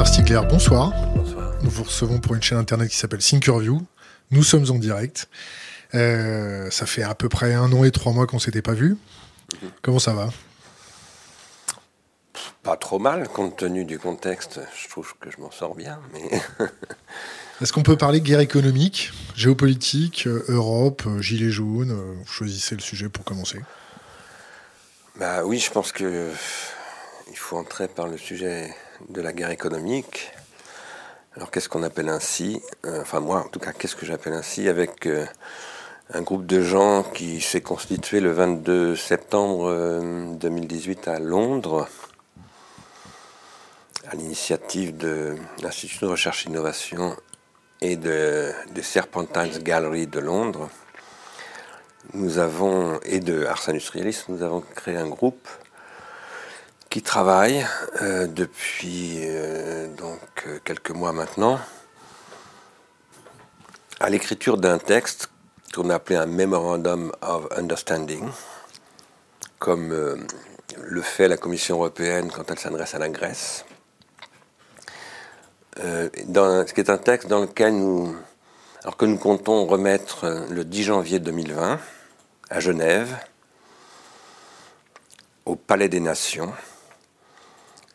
Bernard Stiegler, bonsoir. Bonsoir. Nous vous recevons pour une chaîne internet qui s'appelle Thinkerview. Nous sommes en direct. Euh, ça fait à peu près un an et trois mois qu'on s'était pas vu. Comment ça va? Pas trop mal, compte tenu du contexte. Je trouve que je m'en sors bien, mais Est-ce qu'on peut parler guerre économique, géopolitique, Europe, gilets jaunes? Vous choisissez le sujet pour commencer. bah oui, je pense que euh, il faut entrer par le sujet de la guerre économique. Alors qu'est-ce qu'on appelle ainsi Euh, Enfin moi, en tout cas, qu'est-ce que j'appelle ainsi avec euh, un groupe de gens qui s'est constitué le 22 septembre euh, 2018 à Londres, à l'initiative de l'Institut de recherche et innovation et de, de Serpentines Gallery de Londres. Nous avons, et de Ars Industrialis, nous avons créé un groupe qui travaille euh, depuis euh, donc euh, quelques mois maintenant à l'écriture d'un texte qu'on a appelé un Memorandum of Understanding, comme le fait la Commission européenne quand elle s'adresse à la Grèce. Dans, ce qui est un texte dans lequel nous, alors que nous comptons remettre le 10 janvier 2020 à Genève, au Palais des Nations,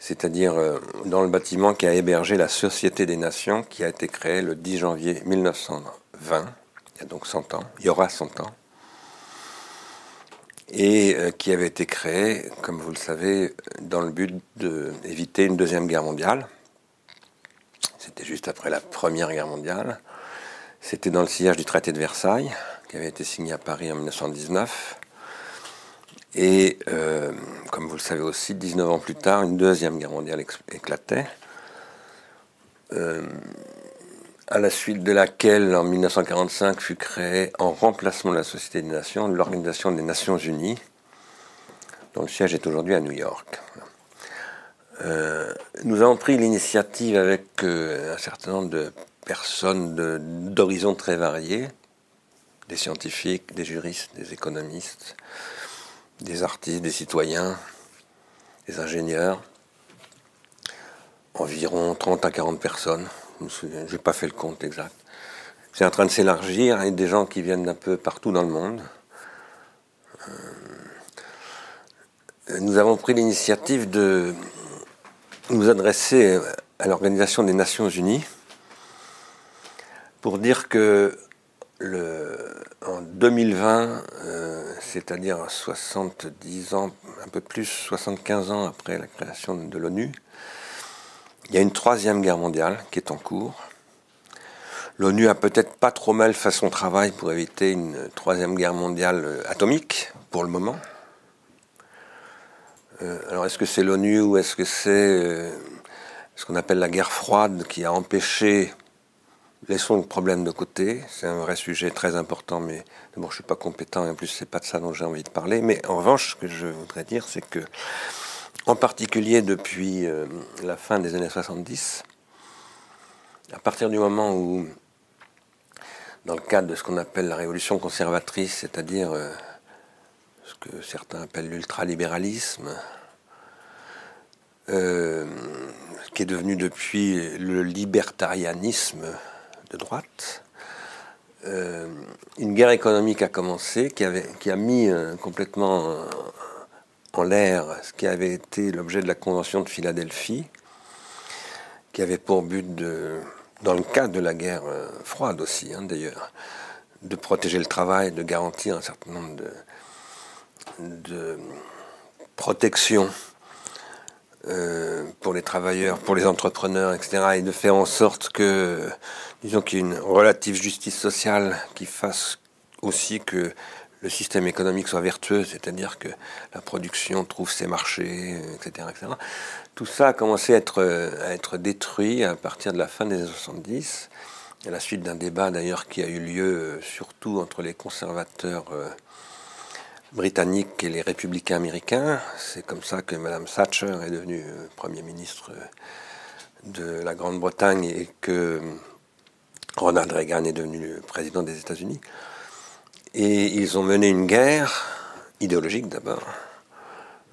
c'est-à-dire euh, dans le bâtiment qui a hébergé la Société des Nations, qui a été créée le 10 janvier 1920, il y a donc 100 ans, il y aura 100 ans, et euh, qui avait été créée, comme vous le savez, dans le but d'éviter une deuxième guerre mondiale. C'était juste après la Première Guerre mondiale. C'était dans le sillage du traité de Versailles, qui avait été signé à Paris en 1919. Et euh, comme vous le savez aussi, 19 ans plus tard, une deuxième guerre mondiale éclatait, euh, à la suite de laquelle, en 1945, fut créée, en remplacement de la Société des Nations, l'Organisation des Nations Unies, dont le siège est aujourd'hui à New York. Euh, nous avons pris l'initiative avec un certain nombre de personnes d'horizons très variés, des scientifiques, des juristes, des économistes, des artistes, des citoyens, des ingénieurs, environ 30 à 40 personnes. Je n'ai pas fait le compte exact. C'est en train de s'élargir avec des gens qui viennent d'un peu partout dans le monde. Euh, Nous avons pris l'initiative de nous adresser à l'Organisation des Nations Unies pour dire que en 2020, euh, c'est-à-dire 70 ans, un peu plus, 75 ans après la création de l'ONU, il y a une troisième guerre mondiale qui est en cours. L'ONU a peut-être pas trop mal fait son travail pour éviter une troisième guerre mondiale euh, atomique, pour le moment. Euh, alors est-ce que c'est l'ONU ou est-ce que c'est ce qu'on appelle la guerre froide qui a empêché Laissons le problème de côté, c'est un vrai sujet très important, mais d'abord je suis pas compétent et en plus c'est pas de ça dont j'ai envie de parler. Mais en revanche, ce que je voudrais dire, c'est que, en particulier depuis euh, la fin des années 70, à partir du moment où, dans le cadre de ce qu'on appelle la révolution conservatrice, c'est-à-dire euh, ce que certains appellent l'ultralibéralisme, euh, qui est devenu depuis le libertarianisme droite. Euh, une guerre économique a commencé qui, a mis euh, complètement euh, en l'air ce qui avait été l'objet de la Convention de Philadelphie, qui avait pour but de, dans le cadre de la guerre froide aussi hein, d'ailleurs, de protéger le travail, de garantir un certain nombre de protections euh, pour les travailleurs, pour les entrepreneurs, etc., et de faire en sorte que, disons qu'il y ait une relative justice sociale qui fasse aussi que le système économique soit vertueux, c'est-à-dire que la production trouve ses marchés, etc., etc. Tout ça a commencé à être, à être détruit à partir de la fin des années 70, à la suite d'un débat d'ailleurs qui a eu lieu surtout entre les conservateurs britanniques et les républicains américains. C'est comme ça que Mme Thatcher est devenue euh, Premier ministre euh, de la Grande-Bretagne et que Ronald Reagan est devenu président des États-Unis. Et ils ont mené une guerre, idéologique d'abord,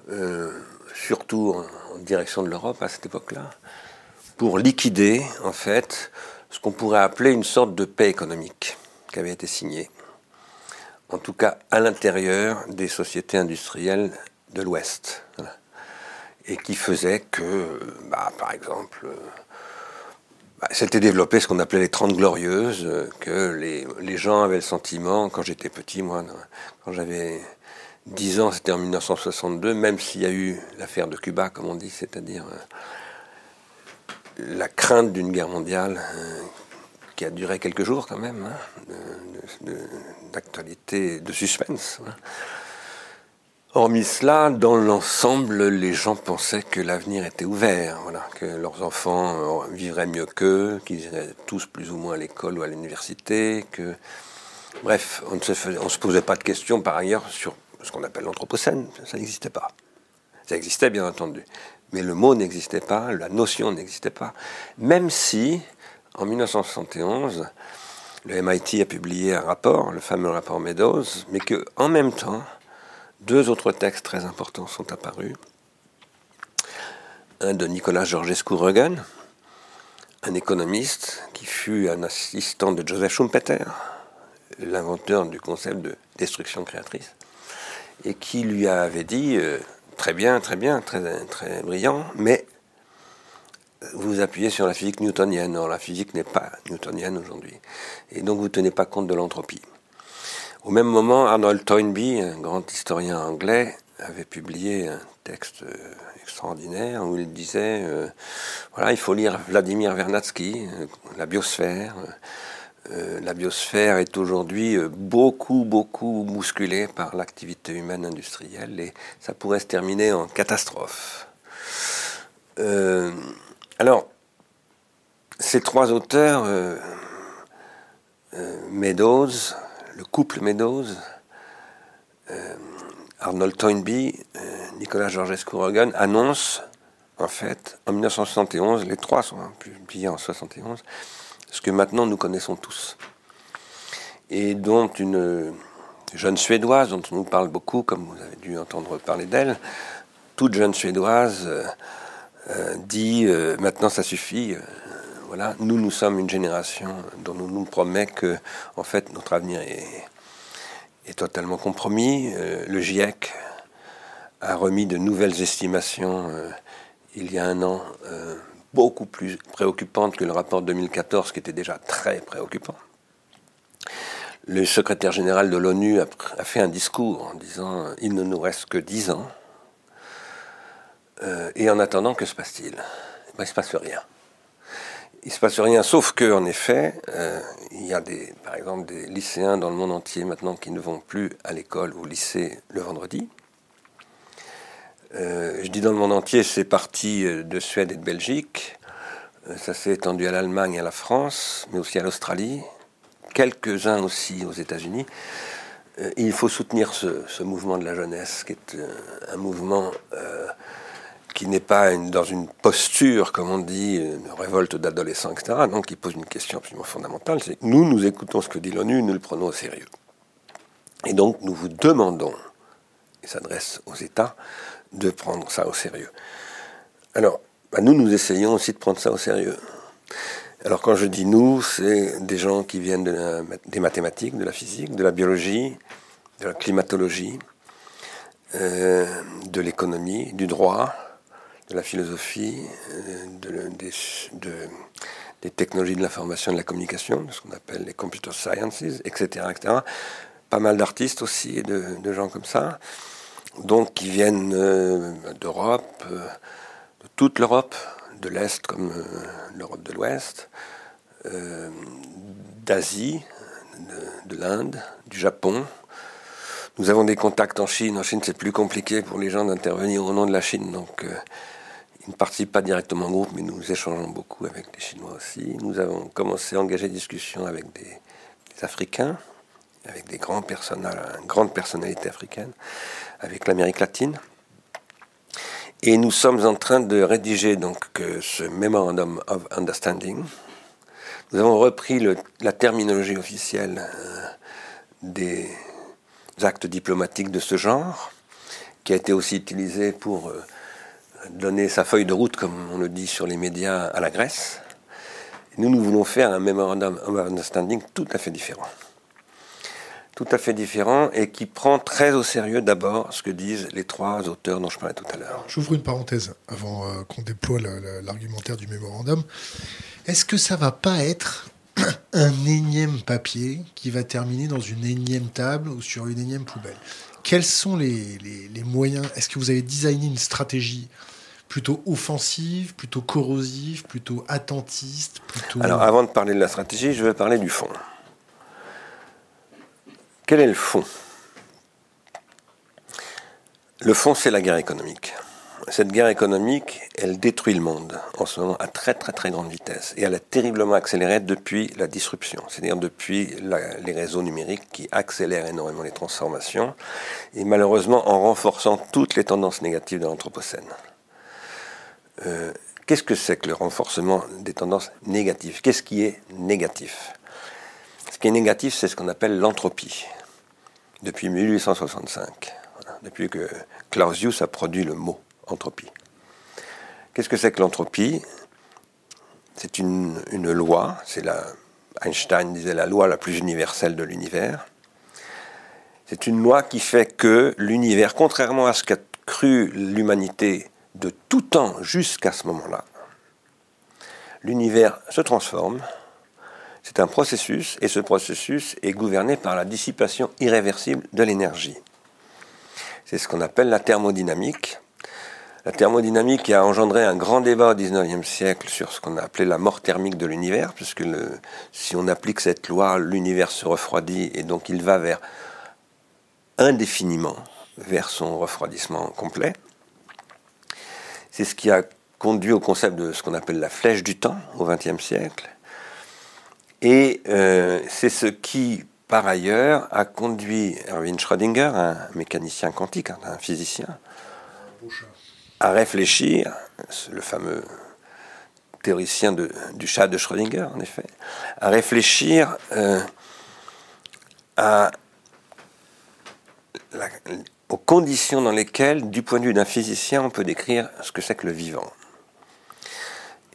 euh, surtout en, direction de l'Europe à cette époque-là, pour liquider en fait ce qu'on pourrait appeler une sorte de paix économique qui avait été signée, en tout cas à l'intérieur des sociétés industrielles de l'Ouest, et qui faisait que, bah, par exemple, bah, c'était développé ce qu'on appelait les Trente Glorieuses, que les, gens avaient le sentiment, quand j'étais petit, moi, quand j'avais 10 ans, c'était en 1962, même s'il y a eu l'affaire de Cuba, comme on dit, c'est-à-dire euh, la crainte d'une guerre mondiale euh, qui a duré quelques jours quand même, hein, d'actualité, de, suspense. Hein. Hormis cela, dans l'ensemble, les gens pensaient que l'avenir était ouvert, que leurs enfants euh, vivraient mieux qu'eux, qu'ils iraient tous plus ou moins à l'école ou à l'université, que bref, on ne se posait pas de questions par ailleurs sur ce qu'on appelle l'anthropocène, ça n'existait pas. Ça existait bien entendu, mais le mot n'existait pas, la notion n'existait pas. Même si, en 1971, le MIT a publié un rapport, le fameux rapport Meadows, mais que en même temps, deux autres textes très importants sont apparus. Un de Nicolas Georgescu Regan, un économiste qui fut un assistant de Joseph Schumpeter, l'inventeur du concept de destruction créatrice, et qui lui avait dit euh, très bien, très bien, très, très brillant, mais vous appuyez sur la physique newtonienne. Or, la physique n'est pas newtonienne aujourd'hui. Et donc, vous ne tenez pas compte de l'entropie. Au même moment, Arnold Toynbee, un grand historien anglais, avait publié un texte euh, extraordinaire où il disait euh, voilà, il faut lire Vladimir Vernadsky, La biosphère. Euh, la biosphère est aujourd'hui euh, beaucoup, beaucoup bousculée par l'activité humaine industrielle et ça pourrait se terminer en catastrophe. Euh, alors, ces trois auteurs, Meadows, le couple Meadows, Arnold Toynbee, Nicolas Georgescu Rogan, annoncent en fait, en 1971, les trois sont publiés en 1971, ce que maintenant nous connaissons tous. Et dont une jeune Suédoise, dont on nous parle beaucoup, comme vous avez dû entendre parler d'elle, toute jeune Suédoise euh, euh, dit euh, maintenant ça suffit. voilà, nous, nous sommes une génération dont nous nous promet que, en fait, notre avenir est, est totalement compromis. le GIEC a remis de nouvelles estimations il y a un an beaucoup plus préoccupante que le rapport 2014 qui était déjà très préoccupant. Le secrétaire général de l'ONU a, fait un discours en disant il ne nous reste que dix ans. Euh, et en attendant, que se passe-t-il? Ben, Il ne se passe rien. Il ne se passe rien, sauf que, en effet, euh, il y a des, par exemple des lycéens dans le monde entier maintenant qui ne vont plus à l'école ou au lycée le vendredi. Euh, je dis dans le monde entier, c'est parti de Suède et de Belgique. Ça s'est étendu à l'Allemagne, à la France, mais aussi à l'Australie. Quelques-uns aussi aux États-Unis. il faut soutenir ce, mouvement de la jeunesse, qui est un mouvement qui n'est pas dans une posture, comme on dit, une révolte d'adolescents, etc. Donc, qui pose une question absolument fondamentale. C'est que nous, nous écoutons ce que dit l'ONU, nous le prenons au sérieux. Et donc, nous vous demandons, et s'adresse aux États, de prendre ça au sérieux. Alors, bah, nous, nous essayons aussi de prendre ça au sérieux. Alors quand je dis nous, c'est des gens qui viennent de des mathématiques, de la physique, de la biologie, de la climatologie, euh, de l'économie, du droit, de la philosophie, euh, de, des, technologies de l'information et de la communication, ce qu'on appelle les computer sciences, etc. etc. Pas mal d'artistes aussi, et de gens comme ça donc qui viennent euh, d'Europe, euh, de toute l'Europe, de l'Est comme l'Europe de l'Ouest, d'Asie, de, l'Inde, du Japon. Nous avons des contacts en Chine. En Chine, c'est plus compliqué pour les gens d'intervenir au nom de la Chine. Donc, ils ne participent pas directement au groupe, mais nous échangeons beaucoup avec les Chinois aussi. Nous avons commencé à engager des discussions avec des, Africains, avec des grands personnages, grandes personnalités africaines avec l'Amérique latine. Et nous sommes en train de rédiger donc ce Memorandum of Understanding. Nous avons repris la terminologie officielle euh, des actes diplomatiques de ce genre, qui a été aussi utilisé pour euh, donner sa feuille de route, comme on le dit sur les médias, à la Grèce. Nous, nous voulons faire un memorandum of understanding tout à fait différent. Tout à fait différent et qui prend très au sérieux d'abord ce que disent les trois auteurs dont je parlais tout à l'heure. J'ouvre une parenthèse avant euh, qu'on déploie l'argumentaire du mémorandum. Est-ce que ça va pas être un énième papier qui va terminer dans une énième table ou sur une énième poubelle Quels sont les, moyens? Est-ce que vous avez designé une stratégie plutôt offensive, plutôt corrosive, plutôt attentiste plutôt... Alors avant de parler de la stratégie, je vais parler du fond. Quel est le fond? Le fond, c'est la guerre économique. Cette guerre économique, elle détruit le monde en ce moment à très très très grande vitesse. Et elle a terriblement accéléré depuis la disruption, c'est-à-dire depuis les réseaux numériques qui accélèrent énormément les transformations et malheureusement en renforçant toutes les tendances négatives de l'Anthropocène. Euh, qu'est-ce que c'est que le renforcement des tendances négatives? Qu'est-ce qui est négatif? Ce qui est négatif, c'est ce qu'on appelle l'entropie. Depuis 1865, depuis que Clausius a produit le mot entropie. Qu'est-ce que c'est que l'entropie? C'est une, une, loi, c'est la, Einstein disait la loi la plus universelle de l'univers. C'est une loi qui fait que l'univers, contrairement à ce qu'a cru l'humanité de tout temps jusqu'à ce moment-là, l'univers se transforme. C'est un processus et ce processus est gouverné par la dissipation irréversible de l'énergie. C'est ce qu'on appelle la thermodynamique. La thermodynamique a engendré un grand débat au XIXe siècle sur ce qu'on a appelé la mort thermique de l'univers, puisque si on applique cette loi, l'univers se refroidit et donc il va vers indéfiniment vers son refroidissement complet. C'est ce qui a conduit au concept de ce qu'on appelle la flèche du temps au XXe siècle. Et euh, c'est ce qui, par ailleurs, a conduit Erwin Schrödinger, un mécanicien quantique, un physicien, à réfléchir, le fameux théoricien du chat de Schrödinger, en effet, à réfléchir euh, aux conditions dans lesquelles, du point de vue d'un physicien, on peut décrire ce que c'est que le vivant.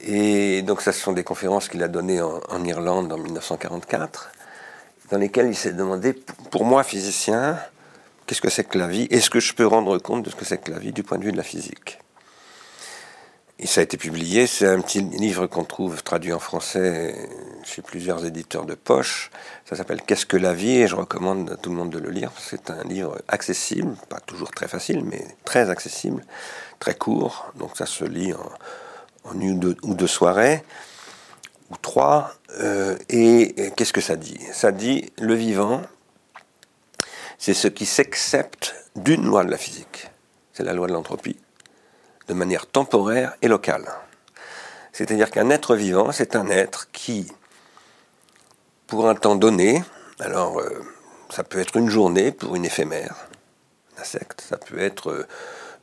Et donc, ce sont des conférences qu'il a données en, Irlande en 1944, dans lesquelles il s'est demandé, pour moi, physicien, qu'est-ce que c'est que la vie? Est-ce que je peux rendre compte de ce que c'est que la vie du point de vue de la physique? Et ça a été publié, c'est un petit livre qu'on trouve traduit en français chez plusieurs éditeurs de poche. Ça s'appelle Qu'est-ce que la vie? Et je recommande à tout le monde de le lire. C'est un livre accessible, pas toujours très facile, mais très accessible, très court. Donc ça se lit en, une ou deux, soirées, ou trois. Euh, et qu'est-ce que ça dit? Ça dit le vivant, c'est ce qui s'accepte d'une loi de la physique. C'est la loi de l'entropie de manière temporaire et locale. C'est-à-dire qu'un être vivant, c'est un être qui, pour un temps donné, alors euh, ça peut être une journée pour une éphémère, un insecte, ça peut être euh,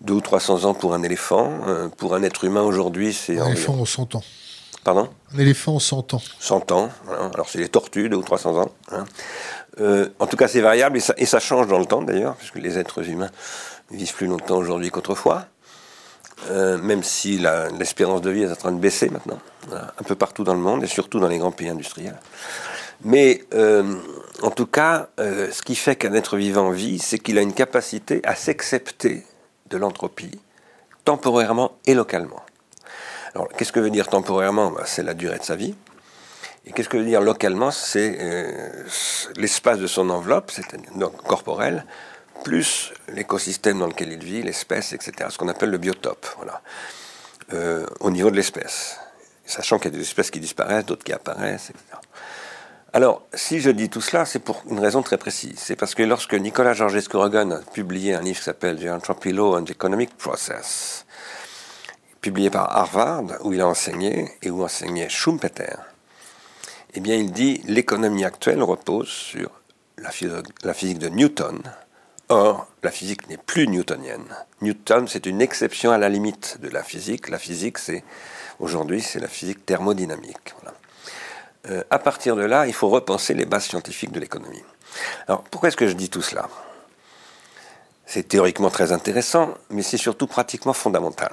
deux ou trois cents ans pour un éléphant, euh, pour un être humain aujourd'hui, c'est... Un éléphant en 100 ans. Pardon? Un éléphant en 100 ans. 100 ans, alors c'est les tortues, deux ou 300 ans. Hein. En tout cas, c'est variable et ça, change dans le temps d'ailleurs, puisque les êtres humains vivent plus longtemps aujourd'hui qu'autrefois. Euh, même si l'espérance de vie est en train de baisser maintenant, un peu partout dans le monde et surtout dans les grands pays industriels. Mais euh, en tout cas, euh, ce qui fait qu'un être vivant vit, c'est qu'il a une capacité à s'accepter de l'entropie, temporairement et localement. Alors, qu'est-ce que veut dire temporairement? Ben, C'est la durée de sa vie. Et qu'est-ce que veut dire localement C'est l'espace de son enveloppe, c'est donc corporel, plus l'écosystème dans lequel il vit, l'espèce, etc. Ce qu'on appelle le biotope, voilà. Euh, au niveau de l'espèce. Sachant qu'il y a des espèces qui disparaissent, d'autres qui apparaissent, etc. Alors, si je dis tout cela, c'est pour une raison très précise. C'est parce que lorsque Nicolas Georgescu Rogan a publié un livre qui s'appelle The Entropy Law and Economic Process, publié par Harvard, où il a enseigné et où enseignait Schumpeter, eh bien, il dit l'économie actuelle repose sur la, physique de Newton, Or, la physique n'est plus newtonienne. Newton, c'est une exception à la limite de la physique. La physique, c'est aujourd'hui, c'est la physique thermodynamique. Euh, à partir de là, il faut repenser les bases scientifiques de l'économie. Alors, pourquoi est-ce que je dis tout cela? C'est théoriquement très intéressant, mais c'est surtout pratiquement fondamental.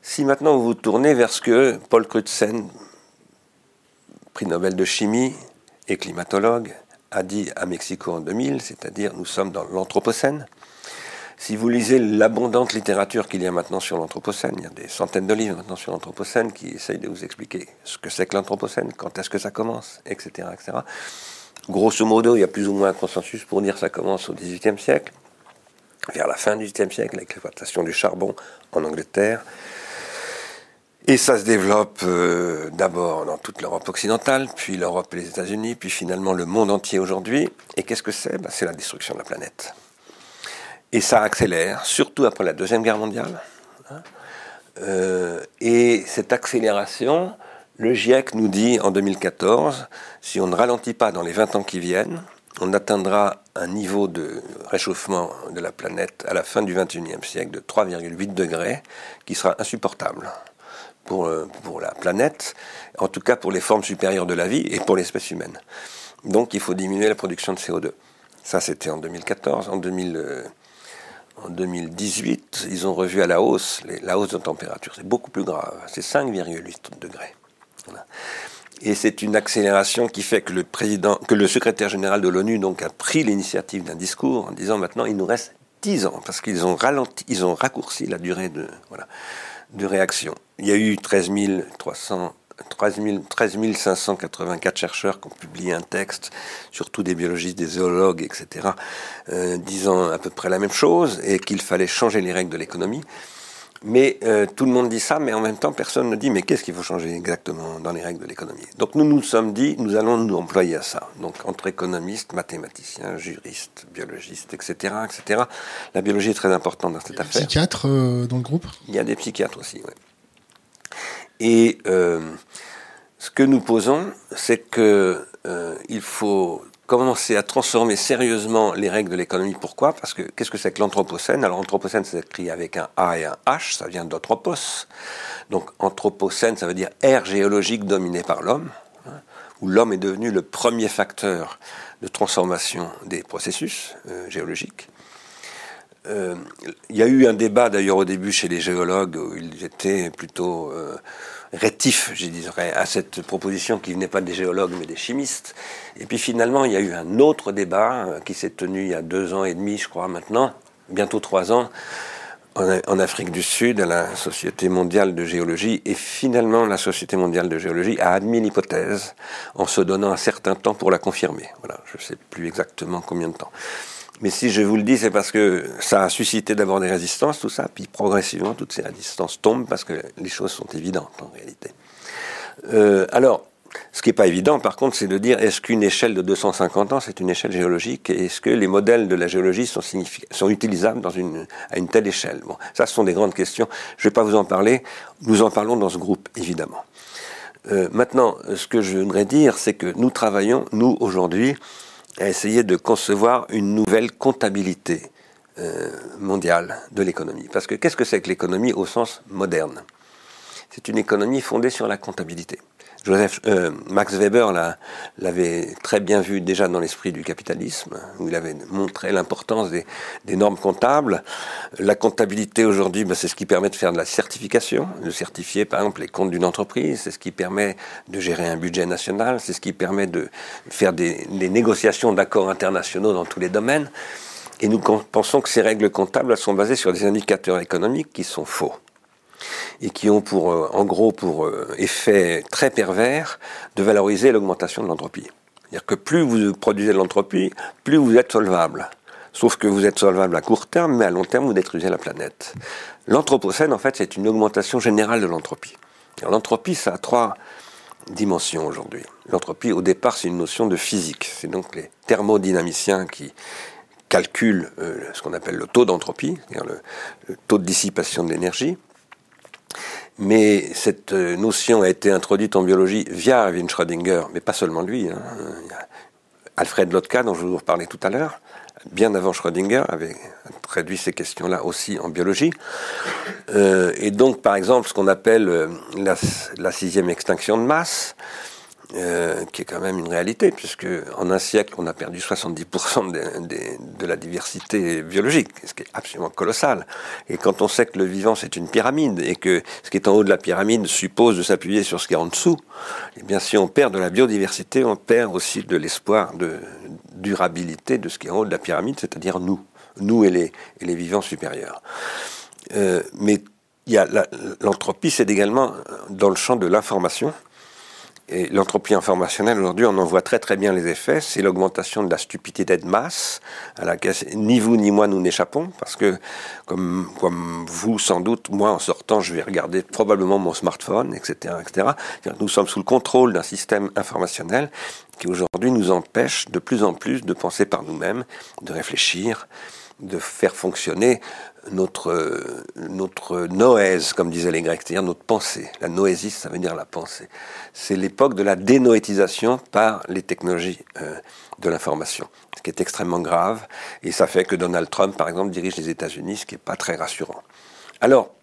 Si maintenant vous vous tournez vers ce que Paul Crutzen, prix Nobel de chimie et climatologue, a dit à Mexico en 2000, c'est-à-dire nous sommes dans l'Anthropocène. Si vous lisez l'abondante littérature qu'il y a maintenant sur l'Anthropocène, il y a des centaines de livres maintenant sur l'Anthropocène qui essayent de vous expliquer ce que c'est que l'Anthropocène, quand est-ce que ça commence, etc., etc. Grosso modo, il y a plus ou moins un consensus pour dire que ça commence au XVIIIe siècle, vers la fin du XVIIIe siècle, avec l'exploitation du charbon en Angleterre, et ça se développe euh, d'abord dans toute l'Europe occidentale, puis l'Europe et les États-Unis, puis finalement le monde entier aujourd'hui. Et qu'est-ce que c'est? Ben, C'est la destruction de la planète. Et ça accélère, surtout après la Deuxième Guerre mondiale. Hein? Euh, et cette accélération, le GIEC nous dit en 2014, si on ne ralentit pas dans les 20 ans qui viennent, on atteindra un niveau de réchauffement de la planète à la fin du 21e siècle de 3,8 degrés qui sera insupportable pour, euh, pour la planète, en tout cas pour les formes supérieures de la vie et pour l'espèce humaine. Donc il faut diminuer la production de CO2. Ça, c'était en 2014. En, 2000, euh, 2018, ils ont revu à la hausse la hausse de température. C'est beaucoup plus grave. C'est 5,8 degrés. Et c'est une accélération qui fait que le président, que le secrétaire général de l'ONU donc a pris l'initiative d'un discours en disant maintenant il nous reste 10 ans parce qu'ils ont ralenti, ils ont raccourci la durée de réaction. Il y a eu 13 300 13, 584 chercheurs qui ont publié un texte, surtout des biologistes, des zoologues, etc., euh, disant à peu près la même chose et qu'il fallait changer les règles de l'économie. Mais euh, tout le monde dit ça, mais en même temps, personne ne dit mais qu'est-ce qu'il faut changer exactement dans les règles de l'économie? Donc nous nous sommes dit, nous allons nous employer à ça. Donc entre économistes, mathématiciens, juristes, biologistes, etc., etc. La biologie est très importante dans cette affaire. Il y a des psychiatres euh, dans le groupe? Il y a des psychiatres aussi, oui. Et euh, ce que nous posons, c'est que il faut commencer à transformer sérieusement les règles de l'économie. Pourquoi? Parce que qu'est-ce que c'est que l'anthropocène? Alors l'anthropocène, c'est écrit avec un A et un H, ça vient d'anthropos. Donc anthropocène, ça veut dire ère géologique dominée par l'homme, hein, où l'homme est devenu le premier facteur de transformation des processus euh, géologiques. Euh, il y a eu un débat d'ailleurs au début chez les géologues où ils étaient plutôt euh, rétif, je dirais, à cette proposition qui venait pas des géologues mais des chimistes. Et puis finalement, il y a eu un autre débat euh, qui s'est tenu il y a deux ans et demi, je crois maintenant, bientôt trois ans, en, Afrique du Sud, à la Société mondiale de géologie. Et finalement, la Société mondiale de géologie a admis l'hypothèse en se donnant un certain temps pour la confirmer. Voilà, je ne sais plus exactement combien de temps. Mais si je vous le dis, c'est parce que ça a suscité d'abord des résistances, tout ça, puis progressivement, toutes ces résistances tombent parce que les choses sont évidentes en réalité. Euh, alors, ce qui n'est pas évident, par contre, c'est de dire est-ce qu'une échelle de 250 ans, c'est une échelle géologique? Et Est-ce que les modèles de la géologie sont, sont utilisables à une telle échelle? Bon, ça, ce sont des grandes questions. Je ne vais pas vous en parler. Nous en parlons dans ce groupe, évidemment. Euh, maintenant, ce que je voudrais dire, c'est que nous travaillons, nous, aujourd'hui, à essayer de concevoir une nouvelle comptabilité euh, mondiale de l'économie. Parce que qu'est-ce que c'est que l'économie au sens moderne? C'est une économie fondée sur la comptabilité. Joseph, euh, Max Weber l'avait très bien vu déjà dans l'esprit du capitalisme, où il avait montré l'importance des, normes comptables. La comptabilité aujourd'hui, ben, c'est ce qui permet de faire de la certification, de certifier par exemple les comptes d'une entreprise, c'est ce qui permet de gérer un budget national, c'est ce qui permet de faire des, des négociations d'accords internationaux dans tous les domaines. Et nous pensons que ces règles comptables sont basées sur des indicateurs économiques qui sont faux et qui ont pour, euh, en gros pour euh, effet très pervers de valoriser l'augmentation de l'entropie. C'est-à-dire que plus vous produisez de l'entropie, plus vous êtes solvable. Sauf que vous êtes solvable à court terme, mais à long terme, vous détruisez la planète. L'anthropocène, en fait, c'est une augmentation générale de l'entropie. L'entropie, ça a trois dimensions aujourd'hui. L'entropie, au départ, c'est une notion de physique. C'est donc les thermodynamiciens qui calculent euh, ce qu'on appelle le taux d'entropie, c'est-à-dire le, taux de dissipation de l'énergie. Mais cette euh, notion a été introduite en biologie via Erwin Schrödinger, mais pas seulement lui. Hein. Alfred Lotka, dont je vous parlais tout à l'heure, bien avant Schrödinger, avait traduit ces questions-là aussi en biologie. Euh, et donc, par exemple, ce qu'on appelle euh, la, sixième extinction de masse, euh, qui est quand même une réalité, puisque en un siècle, on a perdu 70% de, la diversité biologique, ce qui est absolument colossal. Et quand on sait que le vivant, c'est une pyramide, et que ce qui est en haut de la pyramide suppose de s'appuyer sur ce qui est en dessous, eh bien, si on perd de la biodiversité, on perd aussi de l'espoir de durabilité de ce qui est en haut de la pyramide, c'est-à-dire nous, nous et les, et les vivants supérieurs. Euh, mais l'entropie, c'est également dans le champ de l'information. Et l'entropie informationnelle, aujourd'hui, on en voit très très bien les effets. C'est l'augmentation de la stupidité de masse, à laquelle ni vous ni moi nous n'échappons, parce que, comme, comme vous sans doute, moi en sortant, je vais regarder probablement mon smartphone, etc. etc. Nous sommes sous le contrôle d'un système informationnel qui aujourd'hui nous empêche de plus en plus de penser par nous-mêmes, de réfléchir, de faire fonctionner notre, notre noèse, comme disaient les Grecs, c'est-à-dire notre pensée. La noésis, ça veut dire la pensée. C'est l'époque de la dénoétisation par les technologies euh, de l'information, ce qui est extrêmement grave. Et ça fait que Donald Trump, par exemple, dirige les États-Unis, ce qui n'est pas très rassurant. Alors,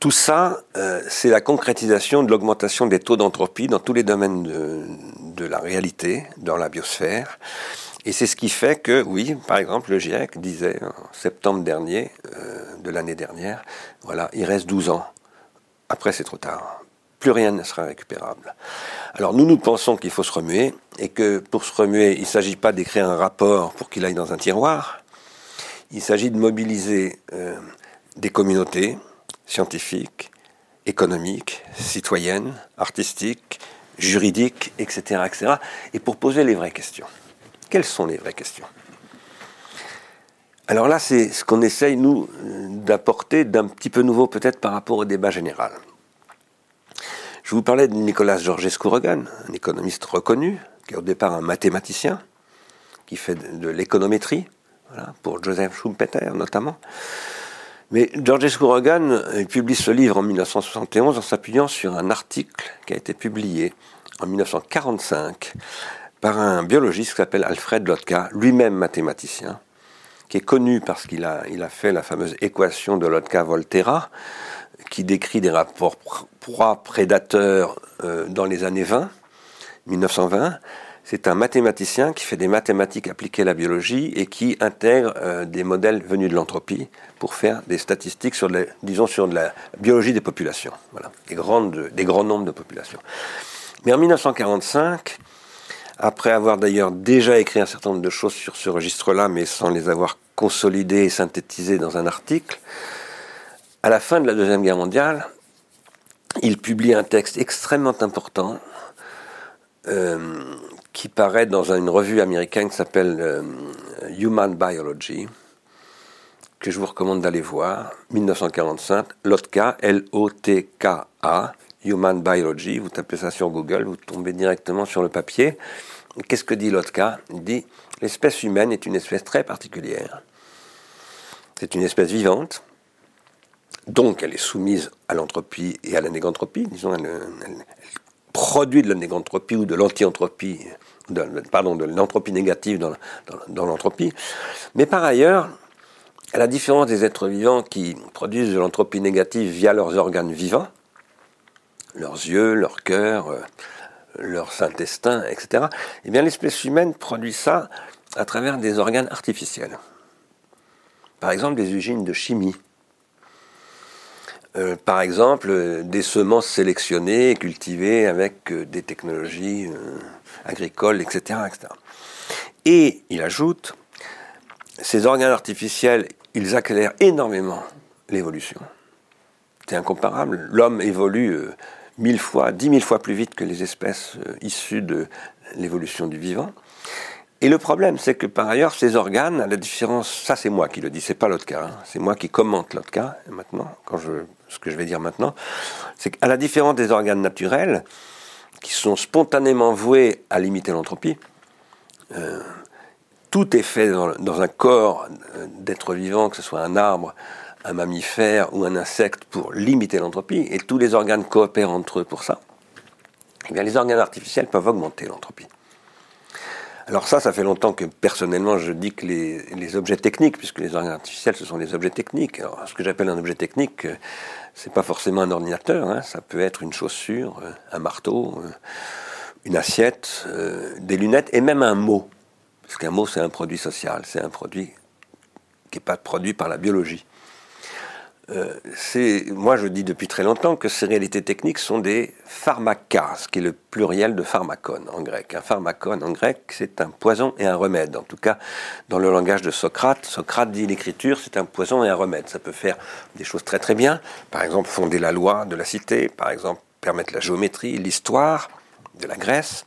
tout ça, euh, c'est la concrétisation de l'augmentation des taux d'entropie dans tous les domaines de, de la réalité, dans la biosphère. Et c'est ce qui fait que, oui, par exemple, le GIEC disait en septembre dernier, euh, de l'année dernière, voilà, il reste 12 ans. Après, c'est trop tard. Plus rien ne sera récupérable. Alors nous, nous pensons qu'il faut se remuer, et que pour se remuer, il ne s'agit pas d'écrire un rapport pour qu'il aille dans un tiroir. Il s'agit de mobiliser euh, des communautés scientifiques, économiques, citoyennes, artistiques, juridiques, etc., etc., et pour poser les vraies questions. Quelles sont les vraies questions? Alors là, c'est ce qu'on essaye, nous, d'apporter d'un petit peu nouveau peut-être par rapport au débat général. Je vous parlais de Nicolas Georgescu-Rogan, un économiste reconnu, qui est au départ un mathématicien, qui fait de, l'économétrie, pour Joseph Schumpeter notamment. Mais Georgescu Rogan publie ce livre en 1971 en s'appuyant sur un article qui a été publié en 1945 par un biologiste qui s'appelle Alfred Lotka, lui-même mathématicien, qui est connu parce qu'il a, il a fait la fameuse équation de Lotka-Volterra, qui décrit des rapports proie-prédateurs euh, dans les années 20, 1920. C'est un mathématicien qui fait des mathématiques appliquées à la biologie et qui intègre euh, des modèles venus de l'entropie pour faire des statistiques sur, les, disons, sur la biologie des populations, voilà, des, grandes, des grands nombres de populations. Mais en 1945, après avoir d'ailleurs déjà écrit un certain nombre de choses sur ce registre-là, mais sans les avoir consolidées et synthétisées dans un article, à la fin de la Deuxième Guerre mondiale, il publie un texte extrêmement important euh, qui paraît dans une revue américaine qui s'appelle euh, Human Biology, que je vous recommande d'aller voir, 1945, Lotka, L-O-T-K-A, Human Biology, vous tapez ça sur Google, vous tombez directement sur le papier. Qu'est-ce que dit Lotka? Il dit l'espèce humaine est une espèce très particulière. C'est une espèce vivante, donc elle est soumise à l'entropie et à la négantropie. Disons, elle, produit de la négantropie ou de pardon, de l'entropie négative dans l'entropie. Mais par ailleurs, à la différence des êtres vivants qui produisent de l'entropie négative via leurs organes vivants, leurs yeux, leur cœur, euh, leur intestin, etc., eh bien l'espèce humaine produit ça à travers des organes artificiels. Par exemple, des usines de chimie. Euh, par exemple, des semences sélectionnées et cultivées avec euh, des technologies agricoles, etc., etc. Et il ajoute, ces organes artificiels, ils accélèrent énormément l'évolution. C'est incomparable. L'homme évolue mille fois, dix mille fois plus vite que les espèces euh, issues de l'évolution du vivant. Et le problème, c'est que par ailleurs, ces organes, à la différence, ça c'est moi qui le dis, c'est pas l'autre cas, hein. c'est moi qui commente l'autre cas maintenant, quand je, ce que je vais dire maintenant, c'est qu'à la différence des organes naturels, qui sont spontanément voués à limiter l'entropie, euh, tout est fait dans, dans un corps euh, d'être vivant, que ce soit un arbre, un mammifère ou un insecte pour limiter l'entropie, et tous les organes coopèrent entre eux pour ça, eh bien les organes artificiels peuvent augmenter l'entropie. Alors ça, ça fait longtemps que personnellement je dis que les, objets techniques, puisque les organes artificiels, ce sont des objets techniques. Alors ce que j'appelle un objet technique, euh, c'est pas forcément un ordinateur, hein. ça peut être une chaussure, euh, un marteau, euh, une assiette, des lunettes et même un mot. Parce qu'un mot, c'est un produit social, c'est un produit qui n'est pas produit par la biologie. Euh, c'est, moi je dis depuis très longtemps que ces réalités techniques sont des pharmacas, ce qui est le pluriel de pharmacon en grec. Un pharmacon en grec, c'est un poison et un remède. En tout cas, dans le langage de Socrate, Socrate dit l'écriture, c'est un poison et un remède. Ça peut faire des choses très très bien, par exemple fonder la loi de la cité, par exemple permettre la géométrie, l'histoire de la Grèce,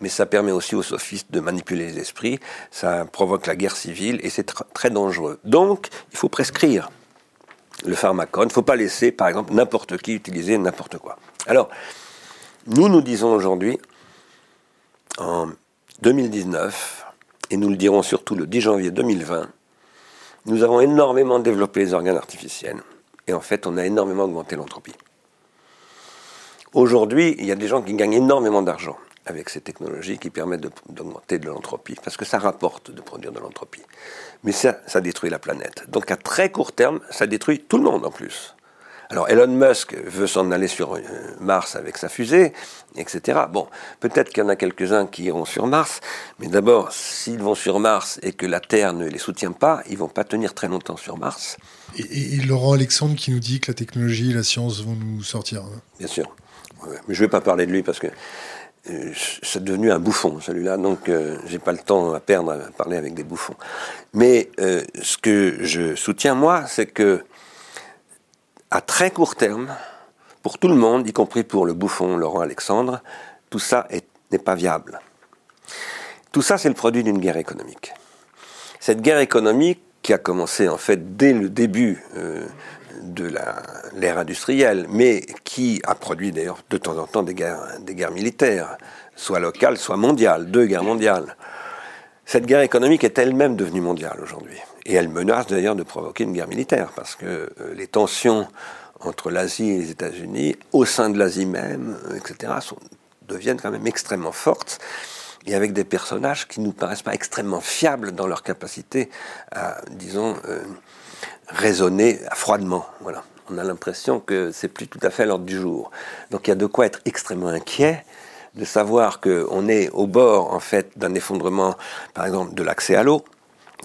mais ça permet aussi aux sophistes de manipuler les esprits, ça provoque la guerre civile et c'est très dangereux. Donc, il faut prescrire le pharmacone. Il ne faut pas laisser, par exemple, n'importe qui utiliser n'importe quoi. Alors, nous nous disons aujourd'hui, en 2019, et nous le dirons surtout le 10 janvier 2020, nous avons énormément développé les organes artificiels. Et en fait, on a énormément augmenté l'entropie. Aujourd'hui, il y a des gens qui gagnent énormément d'argent avec ces technologies qui permettent d'augmenter de, l'entropie, parce que ça rapporte de produire de l'entropie. Mais ça, ça détruit la planète. Donc à très court terme, ça détruit tout le monde en plus. Alors Elon Musk veut s'en aller sur euh, Mars avec sa fusée, etc. Bon, peut-être qu'il y en a quelques-uns qui iront sur Mars, mais d'abord, s'ils vont sur Mars et que la Terre ne les soutient pas, ils vont pas tenir très longtemps sur Mars. Et, Laurent Alexandre qui nous dit que la technologie et la science vont nous sortir. Hein. Bien sûr. Mais je ne vais pas parler de lui parce que c'est devenu un bouffon celui-là, donc euh, j'ai pas le temps à perdre à parler avec des bouffons. Mais euh, ce que je soutiens moi, c'est que à très court terme, pour tout le monde, y compris pour le bouffon Laurent Alexandre, tout ça n'est pas viable. Tout ça, c'est le produit d'une guerre économique. Cette guerre économique qui a commencé en fait dès le début de l'ère industrielle, mais qui a produit d'ailleurs de temps en temps des guerres, militaires, soit locales, soit mondiales, deux guerres mondiales. Cette guerre économique est elle-même devenue mondiale aujourd'hui. Et elle menace d'ailleurs de provoquer une guerre militaire, parce que euh, les tensions entre l'Asie et les États-Unis, au sein de l'Asie même, etc., deviennent quand même extrêmement fortes et avec des personnages qui ne nous paraissent pas extrêmement fiables dans leur capacité à, disons, euh, raisonner froidement. Voilà. On a l'impression que c'est plus tout à fait l'ordre du jour. Donc il y a de quoi être extrêmement inquiet de savoir qu'on est au bord en fait d'un effondrement, par exemple, de l'accès à l'eau,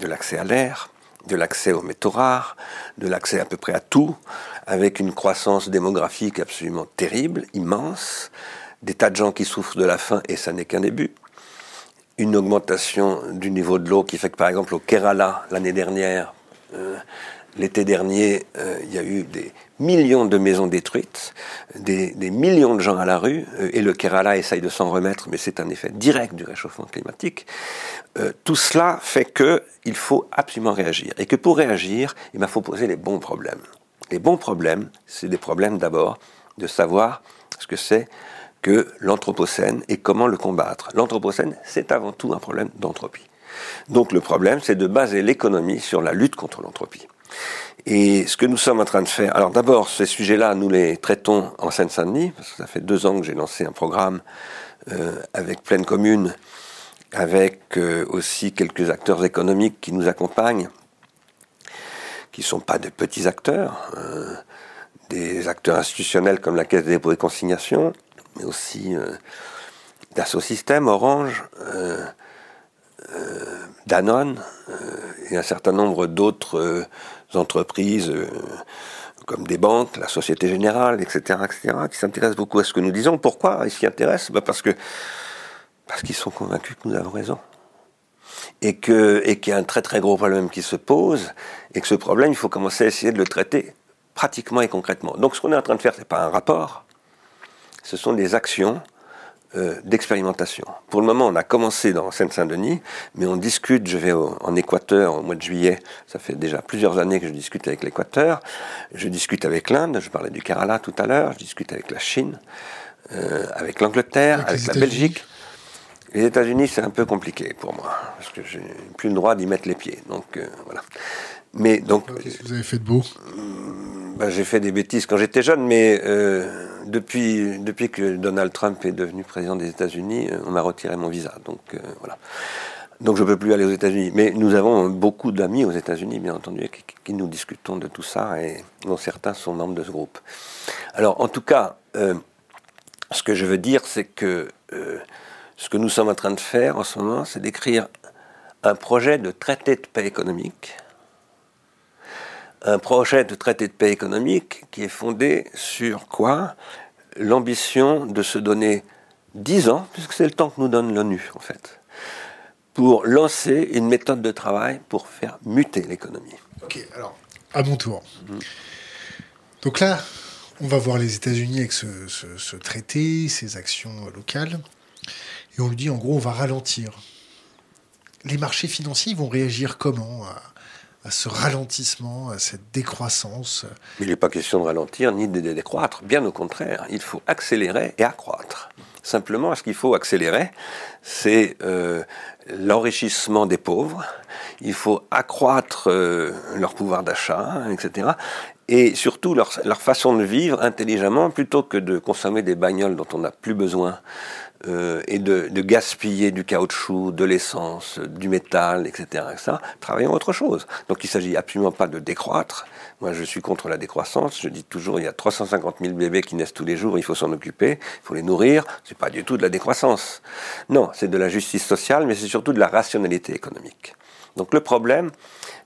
de l'accès à l'air, de l'accès aux métaux rares, de l'accès à peu près à tout, avec une croissance démographique absolument terrible, immense, des tas de gens qui souffrent de la faim et ça n'est qu'un début, une augmentation du niveau de l'eau qui fait que par exemple au Kerala l'année dernière, euh, L'été dernier, euh, il y a eu des millions de maisons détruites, des, millions de gens à la rue, euh, et le Kerala essaye de s'en remettre, mais c'est un effet direct du réchauffement climatique. Euh, tout cela fait qu'il faut absolument réagir, et que pour réagir, il faut poser les bons problèmes. Les bons problèmes, c'est des problèmes d'abord de savoir ce que c'est que l'anthropocène et comment le combattre. L'anthropocène, c'est avant tout un problème d'entropie. Donc le problème, c'est de baser l'économie sur la lutte contre l'entropie. Et ce que nous sommes en train de faire, alors d'abord, ces sujets-là, nous les traitons en Seine-Saint-Denis, parce que ça fait deux ans que j'ai lancé un programme euh, avec Pleine Commune, avec euh, aussi quelques acteurs économiques qui nous accompagnent, qui ne sont pas des petits acteurs, euh, des acteurs institutionnels comme la Caisse des dépôts et consignations, mais aussi Dassault Systèmes, Orange, Danone et un certain nombre d'autres entreprises euh, comme des banques, la Société Générale, etc., etc., qui s'intéressent beaucoup à ce que nous disons. Pourquoi ils s'y intéressent bah Parce que parce qu'ils sont convaincus que nous avons raison. Et que et qu'il y a un très très gros problème qui se pose, et que ce problème, il faut commencer à essayer de le traiter pratiquement et concrètement. Donc ce qu'on est en train de faire, c'est pas un rapport, ce sont des actions euh, d'expérimentation. Pour le moment, on a commencé dans Seine-Saint-Denis, mais on discute, je vais en Équateur au mois de juillet, ça fait déjà plusieurs années que je discute avec l'Équateur, je discute avec l'Inde, je parlais du Kerala tout à l'heure, je discute avec la Chine, euh, avec l'Angleterre, avec, la Belgique. Les États-Unis, c'est un peu compliqué pour moi, parce que j'ai plus le droit d'y mettre les pieds. Donc euh, voilà. Mais donc. Qu'est-ce que vous avez fait de beau bah, J'ai fait des bêtises quand j'étais jeune, mais euh, depuis, depuis que Donald Trump est devenu président des États-Unis, euh, on m'a retiré mon visa. Donc euh, voilà. Donc je ne peux plus aller aux États-Unis. Mais nous avons beaucoup d'amis aux États-Unis, bien entendu, qui, qui, nous discutons de tout ça, et dont certains sont membres de ce groupe. Alors en tout cas, ce que je veux dire, c'est que ce que nous sommes en train de faire en ce moment, c'est d'écrire un projet de traité de paix économique un projet de traité de paix économique qui est fondé sur quoi? L'ambition de se donner 10 ans, puisque c'est le temps que nous donne l'ONU en fait, pour lancer une méthode de travail pour faire muter l'économie. Ok, alors, à mon tour. Mhm. Donc là, on va voir les États-Unis avec ce, traité, ces actions locales, et on lui dit en gros, on va ralentir. Les marchés financiers vont réagir comment à ce ralentissement, à cette décroissance. Il n'est pas question de ralentir ni de décroître, bien au contraire, il faut accélérer et accroître. Simplement, ce qu'il faut accélérer, c'est euh, l'enrichissement des pauvres, il faut accroître euh, leur pouvoir d'achat, etc. Et surtout leur, leur, façon de vivre intelligemment, plutôt que de consommer des bagnoles dont on n'a plus besoin, euh, et de, de, gaspiller du caoutchouc, de l'essence, du métal, etc., etc., travaillons autre chose. Donc il ne s'agit absolument pas de décroître. Moi, je suis contre la décroissance. Je dis toujours, il y a 350 000 bébés qui naissent tous les jours, il faut s'en occuper, il faut les nourrir. C'est pas du tout de la décroissance. Non, c'est de la justice sociale, mais c'est surtout de la rationalité économique. Donc le problème,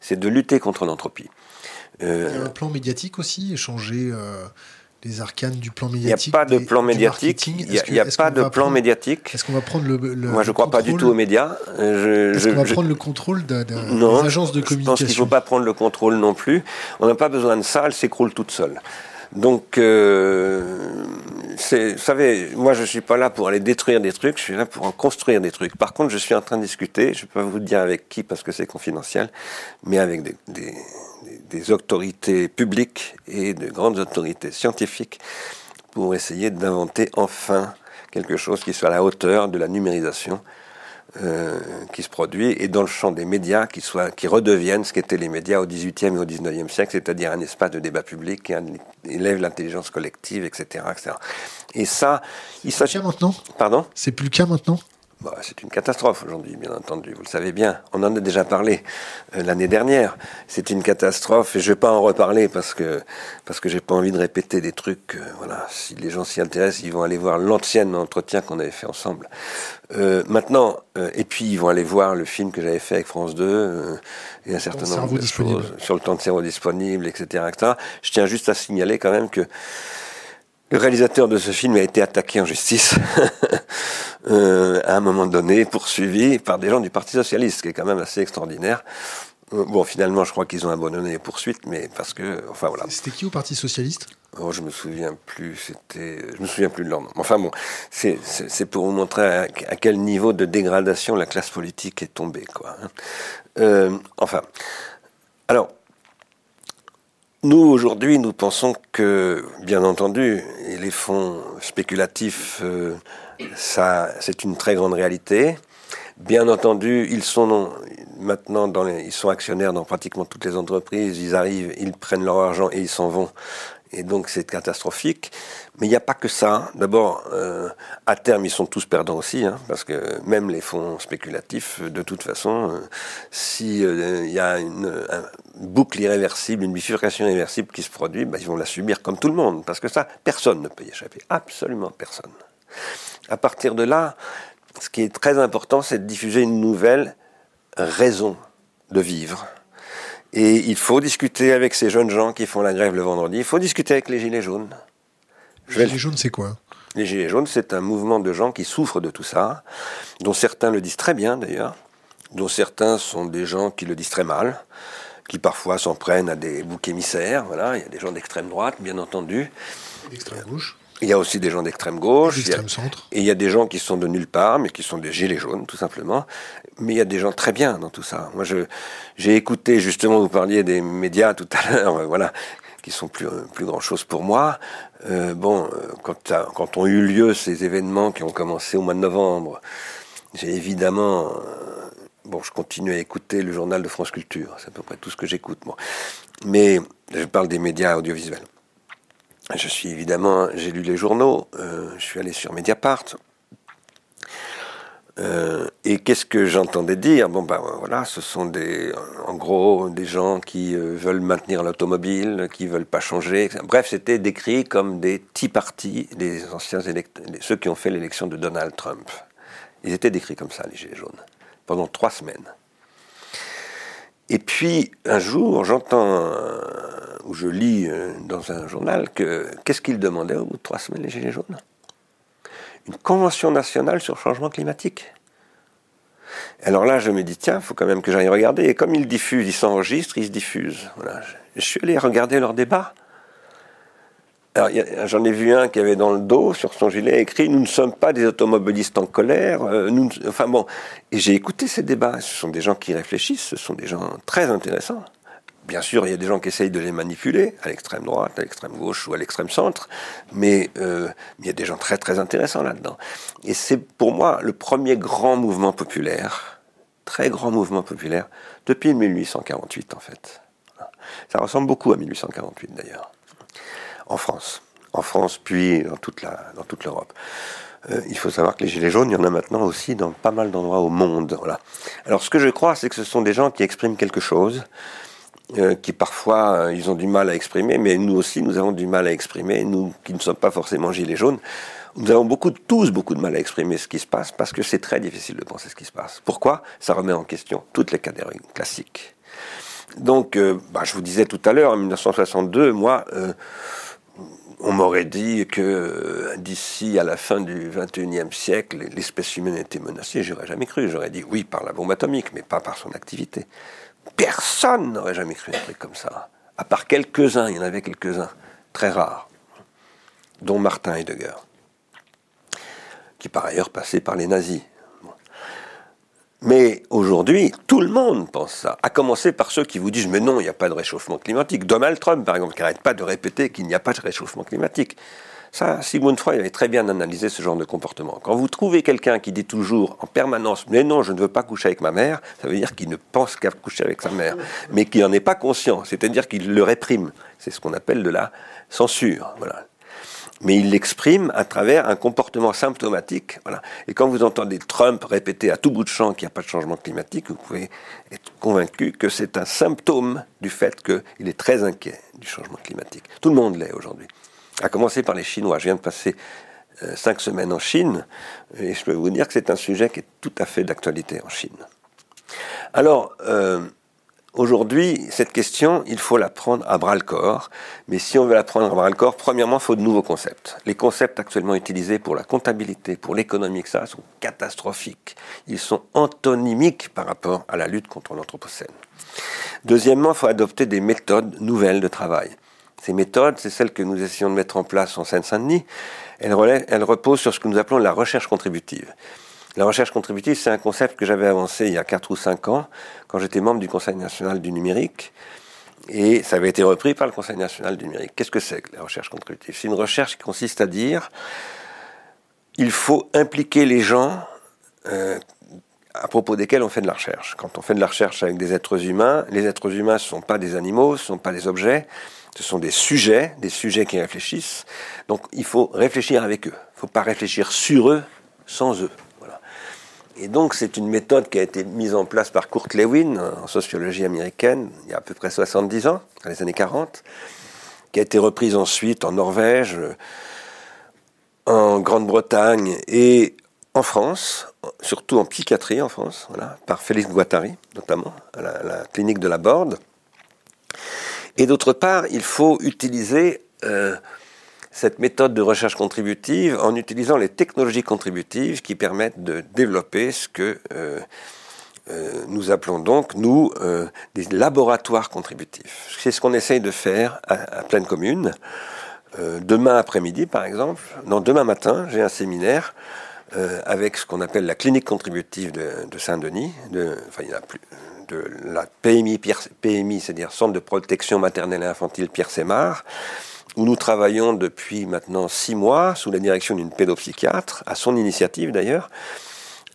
c'est de lutter contre l'entropie. Euh, il y a un plan médiatique aussi, échanger euh, les arcanes du plan médiatique. Il n'y a pas de plan médiatique. Il n'y a, pas de plan médiatique. Est-ce qu'on va prendre le, Moi, je ne crois pas du tout aux médias. Est-ce qu'on va prendre le contrôle des agences de communication Je pense qu'il ne faut pas prendre le contrôle non plus. On n'a pas besoin de ça. Elle s'écroule toute seule. Donc, euh, vous savez, moi je suis pas là pour aller détruire des trucs, je suis là pour en construire des trucs. Par contre, je suis en train de discuter, je ne peux pas vous dire avec qui parce que c'est confidentiel, mais avec des, des, des autorités publiques et de grandes autorités scientifiques pour essayer d'inventer enfin quelque chose qui soit à la hauteur de la numérisation euh, qui se produit et dans le champ des médias qui, soit, qui redeviennent ce qu'étaient les médias au XVIIIe et au XIXe siècle, c'est-à-dire un espace de débat public qui élève l'intelligence collective, etc., etc. Et ça, il s'agit maintenant? Pardon? C'est plus le cas maintenant? Bah, c'est une catastrophe aujourd'hui, bien entendu. Vous le savez bien. On en a déjà parlé euh, l'année dernière. C'est une catastrophe et je vais pas en reparler parce que parce que j'ai pas envie de répéter des trucs. Euh, voilà, si les gens s'y intéressent, ils vont aller voir l'ancien entretien qu'on avait fait ensemble. Euh, maintenant, et puis ils vont aller voir le film que j'avais fait avec France 2 et un certain nombre de choses sur le temps de cerveau disponible, etc., etc. Je tiens juste à signaler quand même que le réalisateur de ce film a été attaqué en justice euh, à un moment donné, poursuivi par des gens du Parti socialiste, ce qui est quand même assez extraordinaire. Euh, bon, finalement, je crois qu'ils ont abandonné les poursuites, mais parce que, enfin voilà. C'était qui au Parti socialiste? Oh, je me souviens plus. C'était, je me souviens plus de leur nom. Enfin bon, c'est pour vous montrer à, quel niveau de dégradation la classe politique est tombée, quoi. Hein. Euh, enfin, alors nous, aujourd'hui, nous pensons que, bien entendu, les fonds spéculatifs, euh, ça, c'est une très grande réalité. Bien entendu, ils sont maintenant dans les, ils sont actionnaires dans pratiquement toutes les entreprises. Ils arrivent, ils prennent leur argent et ils s'en vont et donc c'est catastrophique. Mais il n'y a pas que ça. D'abord, euh, à terme, ils sont tous perdants aussi, hein, parce que même les fonds spéculatifs, de toute façon, euh, s'il euh, y a une, boucle irréversible, une bifurcation irréversible qui se produit, bah, ils vont la subir comme tout le monde, parce que ça, personne ne peut y échapper, absolument personne. À partir de là, ce qui est très important, c'est de diffuser une nouvelle raison de vivre et il faut discuter avec ces jeunes gens qui font la grève le vendredi. Il faut discuter avec les Gilets jaunes. Les Gilets jaunes, c'est quoi? Les Gilets jaunes, c'est un mouvement de gens qui souffrent de tout ça, dont certains le disent très bien d'ailleurs, dont certains sont des gens qui le disent très mal, qui parfois s'en prennent à des boucs émissaires. Voilà, il y a des gens d'extrême droite, bien entendu. D'extrême gauche. Il y a aussi des gens d'extrême gauche. D'extrême centre. Et il y a des gens qui sont de nulle part, mais qui sont des gilets jaunes, tout simplement. Mais il y a des gens très bien dans tout ça. Moi, je, j'ai écouté, justement, vous parliez des médias tout à l'heure, euh, voilà, qui sont plus, euh, plus grand chose pour moi. Euh, bon, quand, quand ont eu lieu ces événements qui ont commencé au mois de novembre, j'ai évidemment, bon, je continue à écouter le journal de France Culture. C'est à peu près tout ce que j'écoute, moi. Mais je parle des médias audiovisuels. Je suis évidemment, j'ai lu les journaux, euh, je suis allé sur Mediapart. Euh, et qu'est-ce que j'entendais dire? Bon, ben voilà, ce sont en gros, des gens qui euh, veulent maintenir l'automobile, qui veulent pas changer. Bref, c'était décrit comme des tea parties, des anciens électeurs, ceux qui ont fait l'élection de Donald Trump. Ils étaient décrits comme ça, les Gilets jaunes, pendant trois semaines. Et puis, un jour, j'entends, ou je lis euh, dans un journal, que qu'est-ce qu'ils demandaient au bout de trois semaines, les Gilets jaunes? Une convention nationale sur le changement climatique. Alors là, je me dis, tiens, il faut quand même que j'aille regarder. Et comme ils diffusent, ils s'enregistrent, ils se diffusent. Voilà. Je suis allé regarder leur débat. J'en ai vu un qui avait dans le dos, sur son gilet, écrit Nous ne sommes pas des automobilistes en colère. Euh, enfin bon, et j'ai écouté ces débats. Ce sont des gens qui réfléchissent, ce sont des gens très intéressants. Bien sûr, il y a des gens qui essayent de les manipuler, à l'extrême droite, à l'extrême gauche ou à l'extrême centre, mais euh, il y a des gens très très intéressants là-dedans. Et c'est pour moi le premier grand mouvement populaire, très grand mouvement populaire, depuis 1848 en fait. Ça ressemble beaucoup à 1848 d'ailleurs en France. En France, puis dans toute, l'Europe. Euh, il faut savoir que les Gilets jaunes, il y en a maintenant aussi dans pas mal d'endroits au monde. Voilà. Alors ce que je crois, c'est que ce sont des gens qui expriment quelque chose, euh, qui parfois, euh, ils ont du mal à exprimer, mais nous aussi, nous avons du mal à exprimer, nous qui ne sommes pas forcément Gilets jaunes. Nous avons beaucoup, tous beaucoup de mal à exprimer ce qui se passe parce que c'est très difficile de penser ce qui se passe. Pourquoi? Ça remet en question toutes les catégories classiques. Donc, bah, je vous disais tout à l'heure, en 1962, moi, on m'aurait dit que euh, d'ici à la fin du XXIe siècle, l'espèce humaine était menacée. J'aurais jamais cru. J'aurais dit oui par la bombe atomique, mais pas par son activité. Personne n'aurait jamais cru un truc comme ça. À part quelques-uns, il y en avait quelques-uns, très rares, dont Martin Heidegger, qui par ailleurs passait par les nazis. Mais aujourd'hui, tout le monde pense ça. À commencer par ceux qui vous disent mais non, il n'y a pas de réchauffement climatique. Donald Trump, par exemple, qui n'arrête pas de répéter qu'il n'y a pas de réchauffement climatique. Ça, Sigmund Freud avait très bien analysé ce genre de comportement. Quand vous trouvez quelqu'un qui dit toujours en permanence Mais non, je ne veux pas coucher avec ma mère, ça veut dire qu'il ne pense qu'à coucher avec sa mère, mais qui n'en est pas conscient, c'est-à-dire qu'il le réprime. C'est ce qu'on appelle de la censure. Voilà mais il l'exprime à travers un comportement symptomatique. Voilà. Et quand vous entendez Trump répéter à tout bout de champ qu'il n'y a pas de changement climatique, vous pouvez être convaincu que c'est un symptôme du fait qu'il est très inquiet du changement climatique. Tout le monde l'est aujourd'hui. À commencer par les Chinois. Je viens de passer euh, cinq semaines en Chine, et je peux vous dire que c'est un sujet qui est tout à fait d'actualité en Chine. Alors, euh, Aujourd'hui, cette question, il faut la prendre à bras le corps. Mais si on veut la prendre à bras le corps, premièrement, il faut de nouveaux concepts. Les concepts actuellement utilisés pour la comptabilité, pour l'économie, ça, sont catastrophiques. Ils sont antonymiques par rapport à la lutte contre l'anthropocène. Deuxièmement, il faut adopter des méthodes nouvelles de travail. Ces méthodes, c'est celles que nous essayons de mettre en place en Seine-Saint-Denis. Elles, elles reposent sur ce que nous appelons la recherche contributive. La recherche contributive, c'est un concept que j'avais avancé il y a 4 ou 5 ans, quand j'étais membre du Conseil national du numérique. Et ça avait été repris par le Conseil national du numérique. Qu'est-ce que c'est que la recherche contributive? C'est une recherche qui consiste à dire il faut impliquer les gens euh, à propos desquels on fait de la recherche. Quand on fait de la recherche avec des êtres humains, les êtres humains ne sont pas des animaux, ce ne sont pas des objets, ce sont des sujets, des sujets qui réfléchissent. Donc il faut réfléchir avec eux. Il ne faut pas réfléchir sur eux sans eux. Et donc, c'est une méthode qui a été mise en place par Kurt Lewin en sociologie américaine il y a à peu près 70 ans, dans les années 40, qui a été reprise ensuite en Norvège, en Grande-Bretagne et en France, surtout en psychiatrie en France, voilà, par Félix Guattari notamment, à la, clinique de la Borde. Et d'autre part, il faut utiliser euh, cette méthode de recherche contributive en utilisant les technologies contributives qui permettent de développer ce que euh, euh, nous appelons donc, nous, euh, des laboratoires contributifs. C'est ce qu'on essaye de faire à, pleine commune. demain après-midi, par exemple, non, demain matin, j'ai un séminaire avec ce qu'on appelle la clinique contributive de, Saint-Denis, de, enfin, il y en a plus, de la PMI, PMI c'est-à-dire Centre de protection maternelle et infantile Pierre Sémar, où nous travaillons depuis maintenant six mois sous la direction d'une pédopsychiatre, à son initiative d'ailleurs,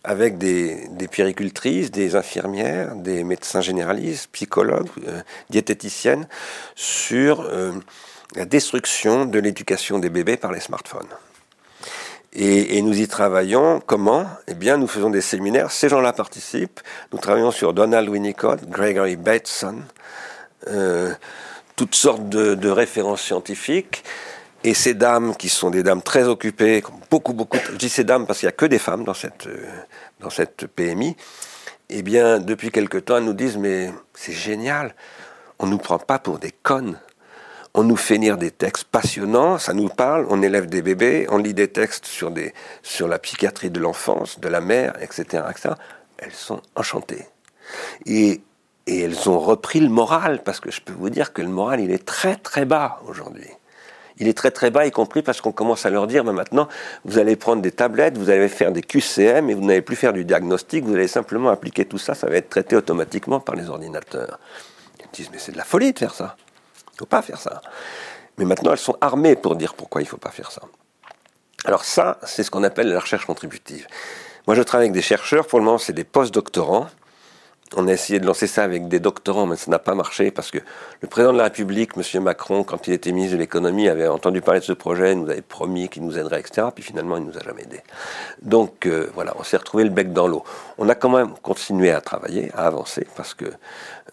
avec des, puéricultrices, des infirmières, des médecins généralistes, psychologues, euh, diététiciennes, sur euh, la destruction de l'éducation des bébés par les smartphones. Et, et, nous y travaillons. Comment? Eh bien, nous faisons des séminaires. Ces gens-là participent. Nous travaillons sur Donald Winnicott, Gregory Bateson, euh, toutes sortes de, références scientifiques. Et ces dames, qui sont des dames très occupées, beaucoup, beaucoup, je dis ces dames parce qu'il n'y a que des femmes dans cette, euh, dans cette PMI, eh bien, depuis quelque temps, elles nous disent, mais c'est génial, on ne nous prend pas pour des connes. On nous fait lire des textes passionnants, ça nous parle, on élève des bébés, on lit des textes sur, des, sur la psychiatrie de l'enfance, de la mère, etc., etc. Elles sont enchantées. Et, et elles ont repris le moral, parce que je peux vous dire que le moral, il est très très bas aujourd'hui il est très très bas, y compris parce qu'on commence à leur dire, mais maintenant, vous allez prendre des tablettes, vous allez faire des QCM et vous n'allez plus faire du diagnostic, vous allez simplement appliquer tout ça, ça va être traité automatiquement par les ordinateurs. Ils disent, mais c'est de la folie de faire ça. Il ne faut pas faire ça. Mais maintenant, elles sont armées pour dire pourquoi il ne faut pas faire ça. Alors ça, c'est ce qu'on appelle la recherche contributive. Moi, je travaille avec des chercheurs, pour le moment, c'est des post-doctorants, on a essayé de lancer ça avec des doctorants, mais ça n'a pas marché parce que le président de la République, M. Macron, quand il était ministre de l'économie, avait entendu parler de ce projet, nous avait promis qu'il nous aiderait, etc. Puis finalement, il ne nous a jamais aidés. Donc euh, voilà, on s'est retrouvé le bec dans l'eau. On a quand même continué à travailler, à avancer, parce que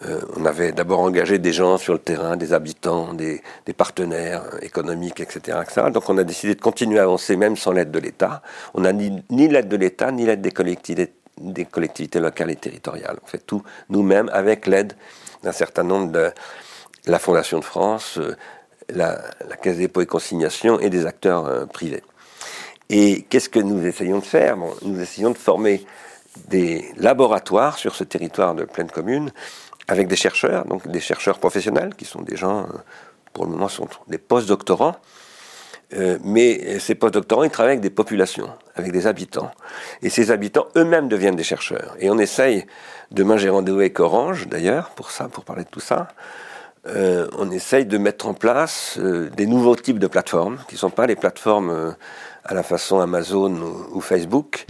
euh, on avait d'abord engagé des gens sur le terrain, des habitants, des, partenaires économiques, etc., Donc on a décidé de continuer à avancer même sans l'aide de l'État. On n'a ni l'aide de l'État, ni l'aide des collectivités des collectivités locales et territoriales. On fait tout nous-mêmes avec l'aide d'un certain nombre de la Fondation de France, euh, la, Caisse des dépôts et consignations et des acteurs euh, privés. Et qu'est-ce que nous essayons de faire? Nous essayons de former des laboratoires sur ce territoire de pleine commune avec des chercheurs, donc des chercheurs professionnels qui sont des gens, euh, pour le moment, sont des post-doctorants euh, mais ces postdoctorants, ils travaillent avec des populations, avec des habitants. Et ces habitants eux-mêmes deviennent des chercheurs. Et on essaye, demain j'ai rendez-vous avec Orange d'ailleurs, pour ça, pour parler de tout ça. Euh, on essaye de mettre en place euh, des nouveaux types de plateformes, qui ne sont pas les plateformes à la façon Amazon ou, ou, Facebook,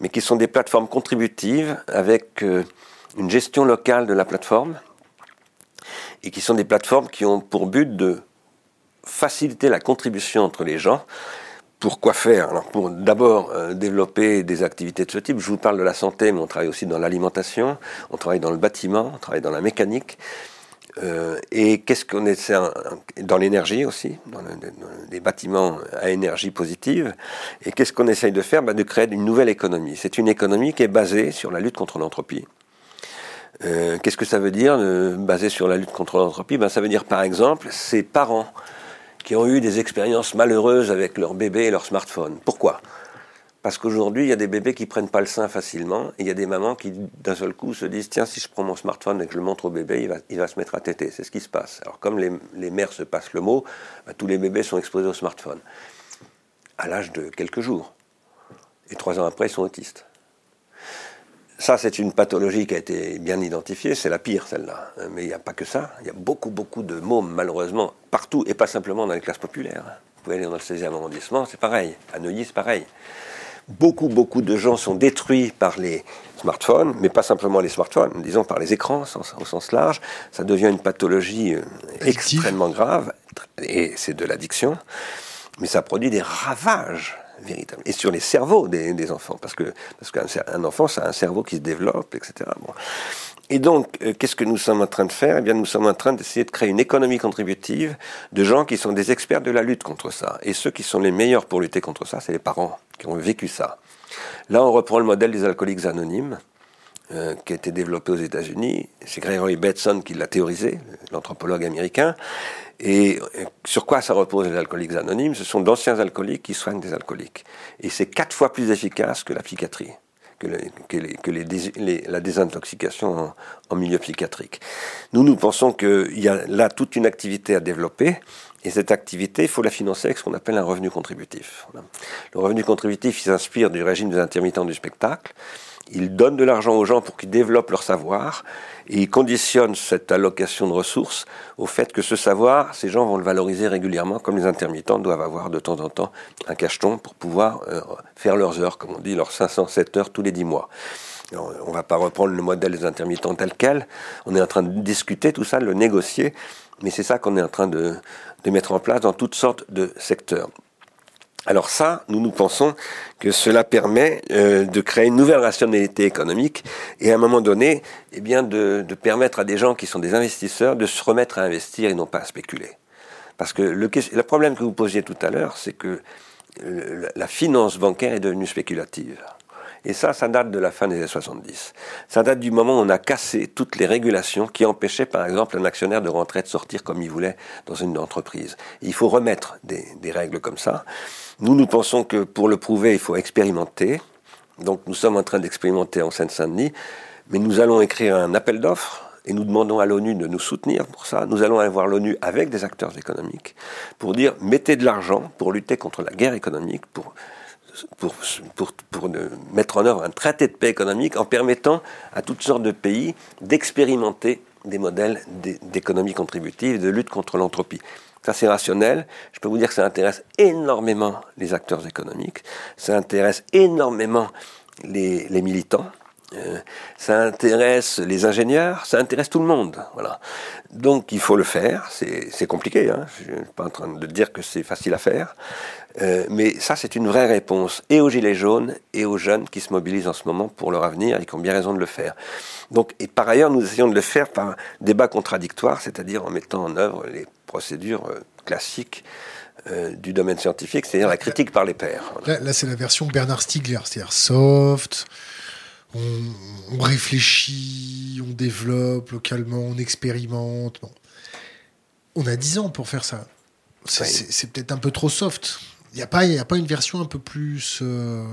mais qui sont des plateformes contributives avec une gestion locale de la plateforme, et qui sont des plateformes qui ont pour but de faciliter la contribution entre les gens. Pour quoi faire pour d'abord euh, développer des activités de ce type. Je vous parle de la santé, mais on travaille aussi dans l'alimentation, on travaille dans le bâtiment, on travaille dans la mécanique. Euh, et qu'est-ce qu'on essaie dans l'énergie aussi, dans, les bâtiments à énergie positive. Et qu'est-ce qu'on essaye de faire? Bah, De créer une nouvelle économie. C'est une économie qui est basée sur la lutte contre l'entropie. Euh, qu'est-ce que ça veut dire, basée sur la lutte contre l'entropie? Ben, Ça veut dire par exemple, ces parents qui ont eu des expériences malheureuses avec leur bébé et leur smartphone. Pourquoi? Parce qu'aujourd'hui, il y a des bébés qui prennent pas le sein facilement, et il y a des mamans qui, d'un seul coup, se disent tiens, si je prends mon smartphone et que je le montre au bébé, il va, il va se mettre à téter. C'est ce qui se passe. Alors, comme les, les mères se passent le mot, bah, tous les bébés sont exposés au smartphone à l'âge de quelques jours. Et trois ans après, ils sont autistes. Ça, c'est une pathologie qui a été bien identifiée, c'est la pire, celle-là. Mais il n'y a pas que ça. Il y a beaucoup, beaucoup de mômes, malheureusement, partout, et pas simplement dans les classes populaires. Vous pouvez aller dans le 16e arrondissement, c'est pareil. À Neuilly, c'est pareil. Beaucoup, beaucoup de gens sont détruits par les smartphones, mais pas simplement les smartphones, disons par les écrans au sens large. Ça devient une pathologie euh, extrêmement grave, et c'est de l'addiction, mais ça produit des ravages Et sur les cerveaux des, enfants, parce que parce qu'un enfant, c'est un cerveau qui se développe, etc. Bon. Et donc, euh, qu'est-ce que nous sommes en train de faire? Eh bien, nous sommes en train d'essayer de créer une économie contributive de gens qui sont des experts de la lutte contre ça. Et ceux qui sont les meilleurs pour lutter contre ça, c'est les parents qui ont vécu ça. Là, on reprend le modèle des alcooliques anonymes. Euh, qui a été développé aux États-Unis. C'est Gregory Bateson qui l'a théorisé, l'anthropologue américain. Et sur quoi ça repose les alcooliques anonymes? Ce sont d'anciens alcooliques qui soignent des alcooliques. Et c'est quatre fois plus efficace que la psychiatrie, que, la désintoxication en, milieu psychiatrique. Nous, nous pensons qu'il y a là toute une activité à développer. Et cette activité, il faut la financer avec ce qu'on appelle un revenu contributif. Le revenu contributif, il s'inspire du régime des intermittents du spectacle. Il donne de l'argent aux gens pour qu'ils développent leur savoir, et il conditionne cette allocation de ressources au fait que ce savoir, ces gens vont le valoriser régulièrement, comme les intermittents doivent avoir de temps en temps un cacheton pour pouvoir euh, faire leurs heures, comme on dit, leurs 507 heures tous les 10 mois. on ne va pas reprendre le modèle des intermittents tel quel, on est en train de discuter tout ça, de le négocier, mais c'est ça qu'on est en train de, de mettre en place dans toutes sortes de secteurs. Alors ça, nous nous pensons que cela permet euh, de créer une nouvelle rationalité économique et à un moment donné, eh bien, de, permettre à des gens qui sont des investisseurs de se remettre à investir et non pas à spéculer. Parce que le, le problème que vous posiez tout à l'heure, c'est que euh, la finance bancaire est devenue spéculative. Et ça, ça date de la fin des années 70. Ça date du moment où on a cassé toutes les régulations qui empêchaient, par exemple, un actionnaire de rentrer, de sortir comme il voulait dans une entreprise. il faut remettre des, des règles comme ça. Nous, nous pensons que pour le prouver, il faut expérimenter. Donc nous sommes en train d'expérimenter en Seine-Saint-Denis, mais nous allons écrire un appel d'offres et nous demandons à l'ONU de nous soutenir pour ça. Nous allons aller voir l'ONU avec des acteurs économiques pour dire mettez de l'argent pour lutter contre la guerre économique, pour pour, mettre en œuvre un traité de paix économique en permettant à toutes sortes de pays d'expérimenter des modèles d'économie contributive, de lutte contre l'entropie. Ça, c'est rationnel. Je peux vous dire que ça intéresse énormément les acteurs économiques, ça intéresse énormément les militants, euh, ça intéresse les ingénieurs, ça intéresse tout le monde. Voilà. Donc il faut le faire, c'est compliqué, hein. je ne suis pas en train de dire que c'est facile à faire, euh, mais ça c'est une vraie réponse et aux gilets jaunes et aux jeunes qui se mobilisent en ce moment pour leur avenir et qui ont bien raison de le faire. Donc, et par ailleurs, nous essayons de le faire par un débat contradictoire, c'est-à-dire en mettant en œuvre les procédures euh, classiques du domaine scientifique, c'est-à-dire la critique par les pairs. Là, là c'est la version Bernard Stiegler, c'est-à-dire soft, on, réfléchit, on développe localement, on expérimente. On a 10 ans pour faire ça. C'est peut-être un peu trop soft. Il n'y a, pas, a pas une version un peu plus euh,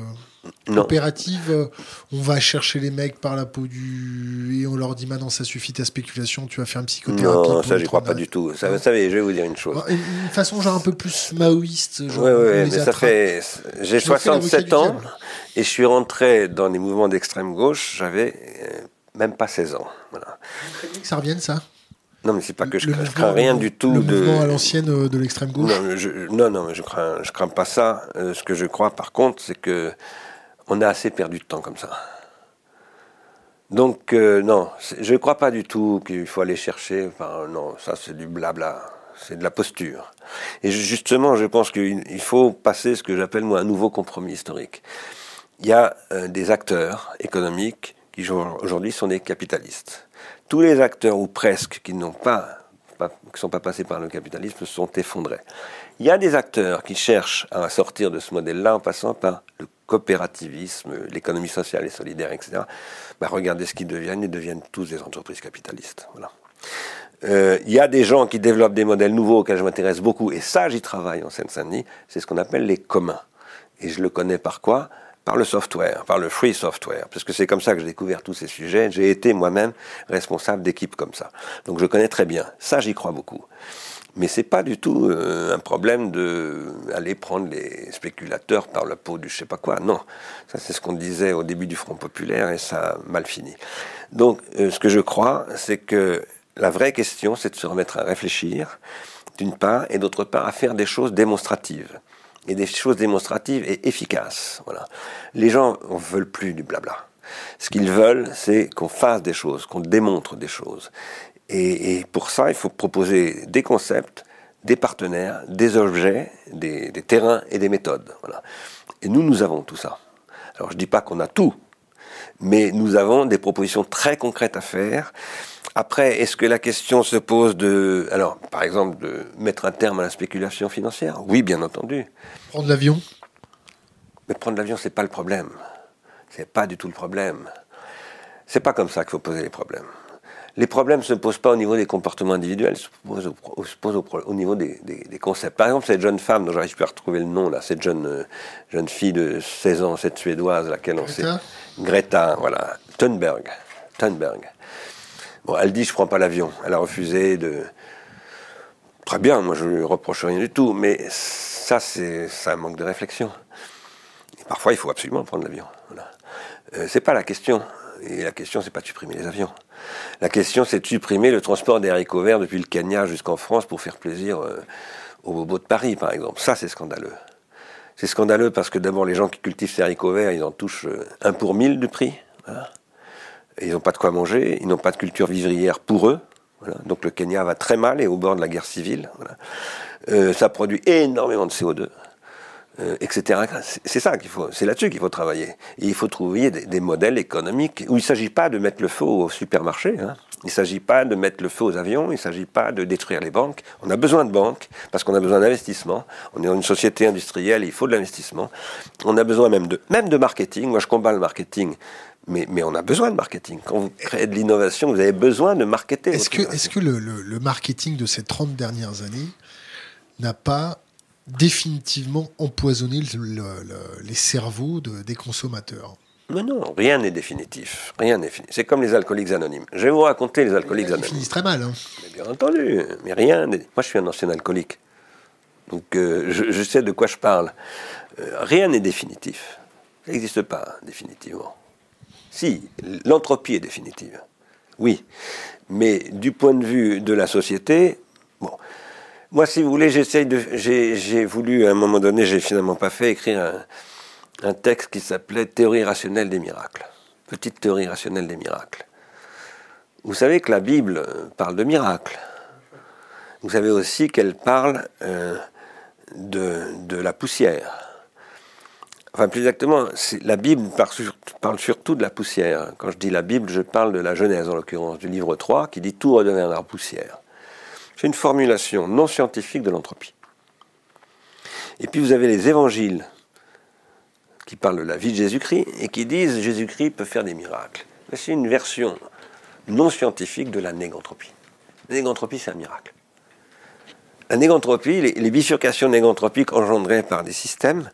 opérative On va chercher les mecs par la peau du. Et on leur dit maintenant ça suffit ta spéculation, tu vas faire une psychothérapie. Non, ça j'y crois pas du tout. Ça, vous savez, je vais vous dire une chose. Une, façon genre un peu plus maoïste. Oui, oui, mais ça fait. J'ai 67 ans. Et je suis rentré dans les mouvements d'extrême gauche, j'avais euh, même pas 16 ans. Voilà. ça revienne, ça? Non, mais c'est pas que je, crains, crains rien du tout le de. Mouvement à l'ancienne euh, de l'extrême gauche. Non, je, non, non, je crains, je crains pas ça. Euh, ce que je crois, par contre, c'est que on a assez perdu de temps comme ça. Donc non, je ne crois pas du tout qu'il faut aller chercher. Enfin, non, ça c'est du blabla, c'est de la posture. Et justement, je pense qu'il faut passer ce que j'appelle moi un nouveau compromis historique il y a euh, des acteurs économiques qui aujourd'hui sont des capitalistes. Tous les acteurs, ou presque, qui n'ont pas, qui sont pas passés par le capitalisme, sont effondrés. Il y a des acteurs qui cherchent à sortir de ce modèle-là en passant par le coopérativisme, l'économie sociale et solidaire, etc. Bah, regardez ce qu'ils deviennent, ils deviennent tous des entreprises capitalistes. Voilà. Euh, il y a des gens qui développent des modèles nouveaux auxquels je m'intéresse beaucoup, et ça j'y travaille en Seine-Saint-Denis, c'est ce qu'on appelle les communs. Et je le connais par quoi? Par le software, par le free software, parce que c'est comme ça que j'ai découvert tous ces sujets. J'ai été moi-même responsable d'équipes comme ça. Donc je connais très bien. Ça, j'y crois beaucoup. Mais c'est pas du tout euh, un problème de aller prendre les spéculateurs par la peau du je sais pas quoi. Non, ça c'est ce qu'on disait au début du Front populaire et ça a mal fini. Donc euh, ce que je crois, c'est que la vraie question, c'est de se remettre à réfléchir, d'une part, et d'autre part à faire des choses démonstratives et des choses démonstratives et efficaces. Voilà. Les gens ne veulent plus du blabla. Ce qu'ils veulent, c'est qu'on fasse des choses, qu'on démontre des choses. Et, pour ça, il faut proposer des concepts, des partenaires, des objets, des, terrains et des méthodes. Voilà. Et nous, nous avons tout ça. Alors je ne dis pas qu'on a tout, mais nous avons des propositions très concrètes à faire. Après, est-ce que la question se pose de, alors, par exemple, de mettre un terme à la spéculation financière? Oui, bien entendu. Prendre l'avion? Mais prendre l'avion, c'est pas le problème. C'est pas du tout le problème. C'est pas comme ça qu'il faut poser les problèmes. Les problèmes ne se posent pas au niveau des comportements individuels, se posent au, niveau des, concepts. Par exemple, cette jeune femme dont j'arrive plus à retrouver le nom, là, cette jeune, euh, jeune fille de 16 ans, cette suédoise, laquelle on sait. Greta, voilà. Thunberg. Thunberg. Bon, elle dit je prends pas l'avion. Elle a refusé de. Très bien, moi je lui reproche rien du tout, mais ça c'est un manque de réflexion. parfois il faut absolument prendre l'avion. Euh, c'est pas la question. Et la question, c'est pas de supprimer les avions. La question, c'est de supprimer le transport des haricots verts depuis le Kenya jusqu'en France pour faire plaisir euh, aux bobos de Paris, par exemple. Ça, c'est scandaleux. C'est scandaleux parce que d'abord, les gens qui cultivent ces haricots verts, ils en touchent euh, un pour mille du prix. ils n'ont pas de quoi manger, ils n'ont pas de culture vivrière pour eux. Donc le Kenya va très mal et au bord de la guerre civile. Euh, ça produit énormément de CO2. Euh, etc. C'est ça qu'il faut, c'est là-dessus qu'il faut travailler. il faut trouver des, modèles économiques où il ne s'agit pas de mettre le feu au supermarché, hein. il ne s'agit pas de mettre le feu aux avions, il ne s'agit pas de détruire les banques. On a besoin de banques parce qu'on a besoin d'investissement. On est dans une société industrielle, il faut de l'investissement. On a besoin même de, même de marketing. Moi, je combats le marketing. Mais, mais, on a besoin de marketing. Quand vous créez de l'innovation, vous avez besoin de marketer. Est-ce que, est que le, le, marketing de ces 30 dernières années n'a pas définitivement empoisonner les cerveaux des consommateurs. Mais non, rien n'est définitif. Rien n'est fini. C'est comme les alcooliques anonymes. Je vais vous raconter les alcooliques anonymes. Ils finissent très mal. Hein. bien entendu. Mais rien n'est. Moi, je suis un ancien alcoolique. Donc, euh, je, sais de quoi je parle. Euh, rien n'est définitif. Ça n'existe pas, définitivement. Si, l'entropie est définitive. Oui. Mais du point de vue de la société, moi, si vous voulez. J'ai voulu, à un moment donné, j'ai finalement pas fait, écrire un, texte qui s'appelait Théorie rationnelle des miracles. Petite théorie rationnelle des miracles. Vous savez que la Bible parle de miracles. Vous savez aussi qu'elle parle euh, de, la poussière. Enfin, plus exactement, la Bible parle, surtout de la poussière. Quand je dis la Bible, je parle de la Genèse, en l'occurrence, du livre 3, qui dit tout redeviendra poussière. Une formulation non scientifique de l'entropie. Et puis vous avez les évangiles qui parlent de la vie de Jésus-Christ et qui disent Jésus-Christ peut faire des miracles. C'est une version non scientifique de la négantropie. La négantropie, c'est un miracle. La négantropie, les, bifurcations négantropiques engendrées par des systèmes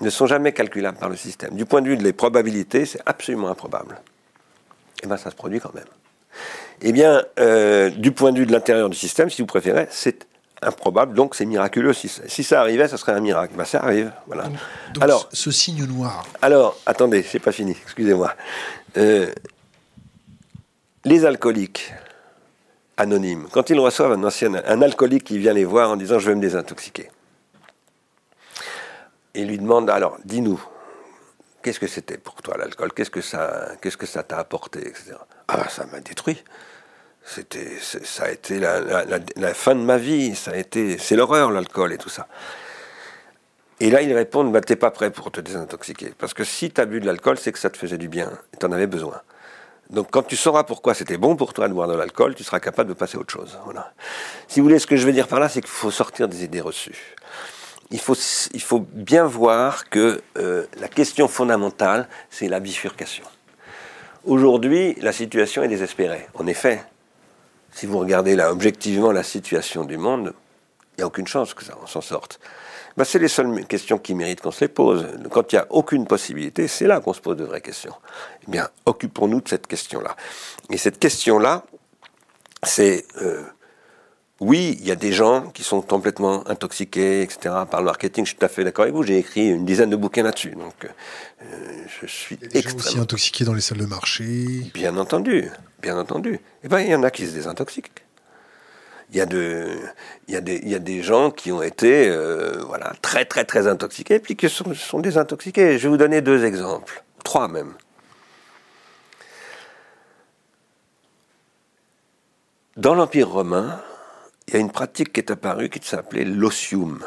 ne sont jamais calculables par le système. Du point de vue des probabilités, c'est absolument improbable. Et eh bien ça se produit quand même. Eh bien, euh, du point de vue de l'intérieur du système, si vous préférez, c'est improbable, donc c'est miraculeux. Si, ça arrivait, ça serait un miracle. Ben, ça arrive, voilà. Donc, alors, ce signe noir. Alors, attendez, c'est pas fini, excusez-moi. Euh, les alcooliques anonymes, quand ils reçoivent un ancien, un alcoolique qui vient les voir en disant je vais me désintoxiquer, et lui demande alors, dis-nous, qu'est-ce que c'était pour toi l'alcool? Qu'est-ce que ça, qu'est-ce que ça t'a apporté, etc. Ah, ça m'a détruit. C'était, ça a été la, fin de ma vie. Ça a été, c'est l'horreur l'alcool et tout ça. Et là, ils répondent, bah, t'es pas prêt pour te désintoxiquer. Parce que si tu as bu de l'alcool, c'est que ça te faisait du bien. Et tu en avais besoin. Donc quand tu sauras pourquoi c'était bon pour toi de boire de l'alcool, tu seras capable de passer à autre chose. Voilà. Si vous voulez, ce que je veux dire par là, c'est qu'il faut sortir des idées reçues. Il faut, il faut bien voir que euh, la question fondamentale, c'est la bifurcation. Aujourd'hui, la situation est désespérée. En effet, si vous regardez là objectivement la situation du monde, il n'y a aucune chance que ça s'en sorte. Ben, c'est les seules questions qui méritent qu'on se les pose. Quand il n'y a aucune possibilité, c'est là qu'on se pose de vraies questions. Eh bien, occupons-nous de cette question-là. Et cette question-là, c'est euh, oui, il y a des gens qui sont complètement intoxiqués, etc., par le marketing. Je suis tout à fait d'accord avec vous. J'ai écrit une dizaine de bouquins là-dessus. Donc, euh, je suis il y a des gens aussi intoxiqués dans les salles de marché. Bien entendu, bien entendu. Eh bien, il y en a qui se désintoxiquent. Il y a, de, il y a, des, il y a des gens qui ont été euh, voilà, très, très, très intoxiqués, puis qui sont, sont désintoxiqués. Je vais vous donner deux exemples, trois même. Dans l'Empire romain, il y a une pratique qui est apparue qui s'appelait l'osium.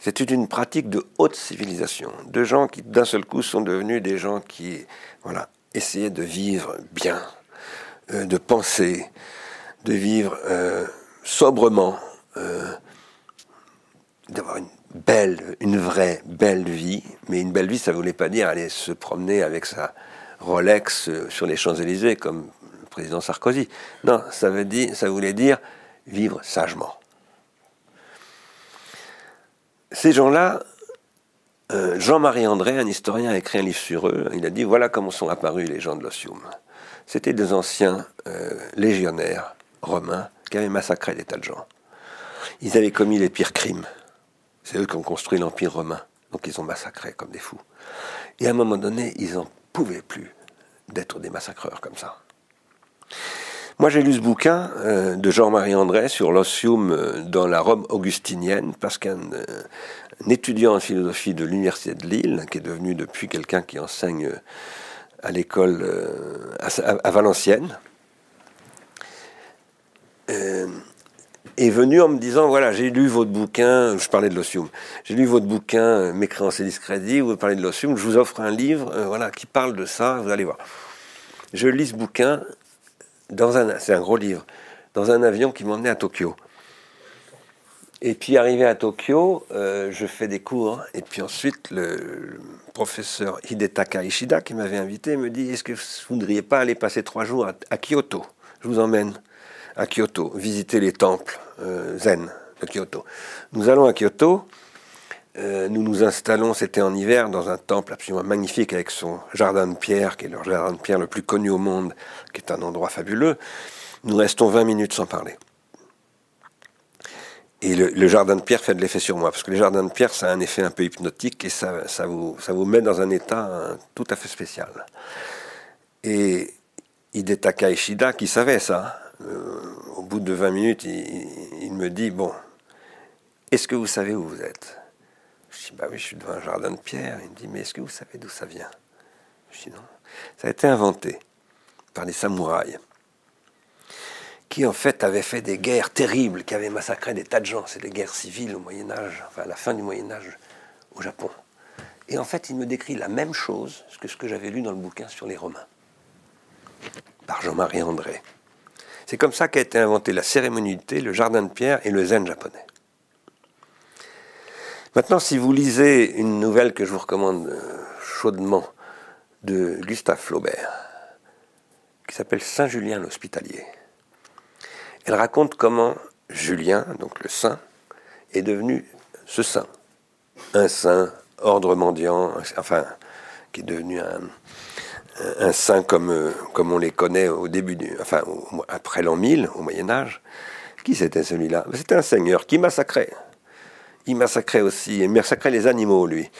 C'était une pratique de haute civilisation, de gens qui d'un seul coup sont devenus des gens qui voilà, essayaient de vivre bien, euh, de penser, de vivre euh, sobrement, euh, d'avoir une belle, une vraie belle vie. Mais une belle vie, ça ne voulait pas dire aller se promener avec sa Rolex sur les Champs-Élysées comme président Sarkozy. Non, ça, voulait dire vivre sagement. Ces gens-là, euh, Jean-Marie André, un historien, a écrit un livre sur eux. Il a dit voilà comment sont apparus les gens de l'Ossium. C'était des anciens euh, légionnaires romains qui avaient massacré des tas de gens. Ils avaient commis les pires crimes. C'est eux qui ont construit l'Empire romain. Donc ils ont massacré comme des fous. Et à un moment donné, ils n'en pouvaient plus d'être des massacreurs comme ça. Moi, j'ai lu ce bouquin euh, de Jean-Marie André sur l'ossium euh, dans la Rome augustinienne, parce qu'un euh, étudiant en philosophie de l'Université de Lille, qui est devenu depuis quelqu'un qui enseigne à l'école à, Valenciennes, est venu en me disant voilà, j'ai lu votre bouquin, je parlais de l'ossium, j'ai lu votre bouquin Mécréance et discrédit, vous parlez de l'ossium, je vous offre un livre voilà, qui parle de ça, vous allez voir. Je lis ce bouquin dans un, c'est un gros livre, dans un avion qui m'emmenait à Tokyo. Et puis arrivé à Tokyo, euh, je fais des cours. Et puis ensuite, le, professeur Hidetaka Ishida, qui m'avait invité, me dit Est-ce que vous ne voudriez pas aller passer trois jours à, Kyoto? Je vous emmène à Kyoto, visiter les temples euh, zen de Kyoto. Nous allons à Kyoto. Euh, nous nous installons, c'était en hiver, dans un temple absolument magnifique avec son jardin de pierre, qui est le jardin de pierre le plus connu au monde, qui est un endroit fabuleux. Nous restons 20 minutes sans parler. Et le, jardin de pierre fait de l'effet sur moi, parce que les jardins de pierre, ça a un effet un peu hypnotique et ça, vous, ça vous met dans un état hein, tout à fait spécial. Et Hidetaka Ishida, qui savait ça, euh, au bout de 20 minutes, il me dit, bon, est-ce que vous savez où vous êtes? Je bah oui, je suis devant un jardin de pierre. Il me dit, mais est-ce que vous savez d'où ça vient? Je dis, non. Ça a été inventé par des samouraïs qui en fait avaient fait des guerres terribles, qui avaient massacré des tas de gens. C'est des guerres civiles au Moyen Âge, enfin à la fin du Moyen Âge au Japon. Et en fait, il me décrit la même chose que ce que j'avais lu dans le bouquin sur les Romains, par Jean-Marie André. C'est comme ça qu'a été inventé la cérémonialité, le jardin de pierre et le zen japonais. Maintenant, si vous lisez une nouvelle que je vous recommande euh, chaudement de Gustave Flaubert, qui s'appelle Saint-Julien l'Hospitalier, elle raconte comment Julien, donc le saint, est devenu ce saint. Un saint, ordre mendiant, enfin, qui est devenu un, saint comme, euh, comme on les connaît au début du, après l'an 1000, au Moyen-Âge. Qui c'était celui-là? C'était un seigneur qui massacrait il massacrait aussi, il massacrait les animaux, lui.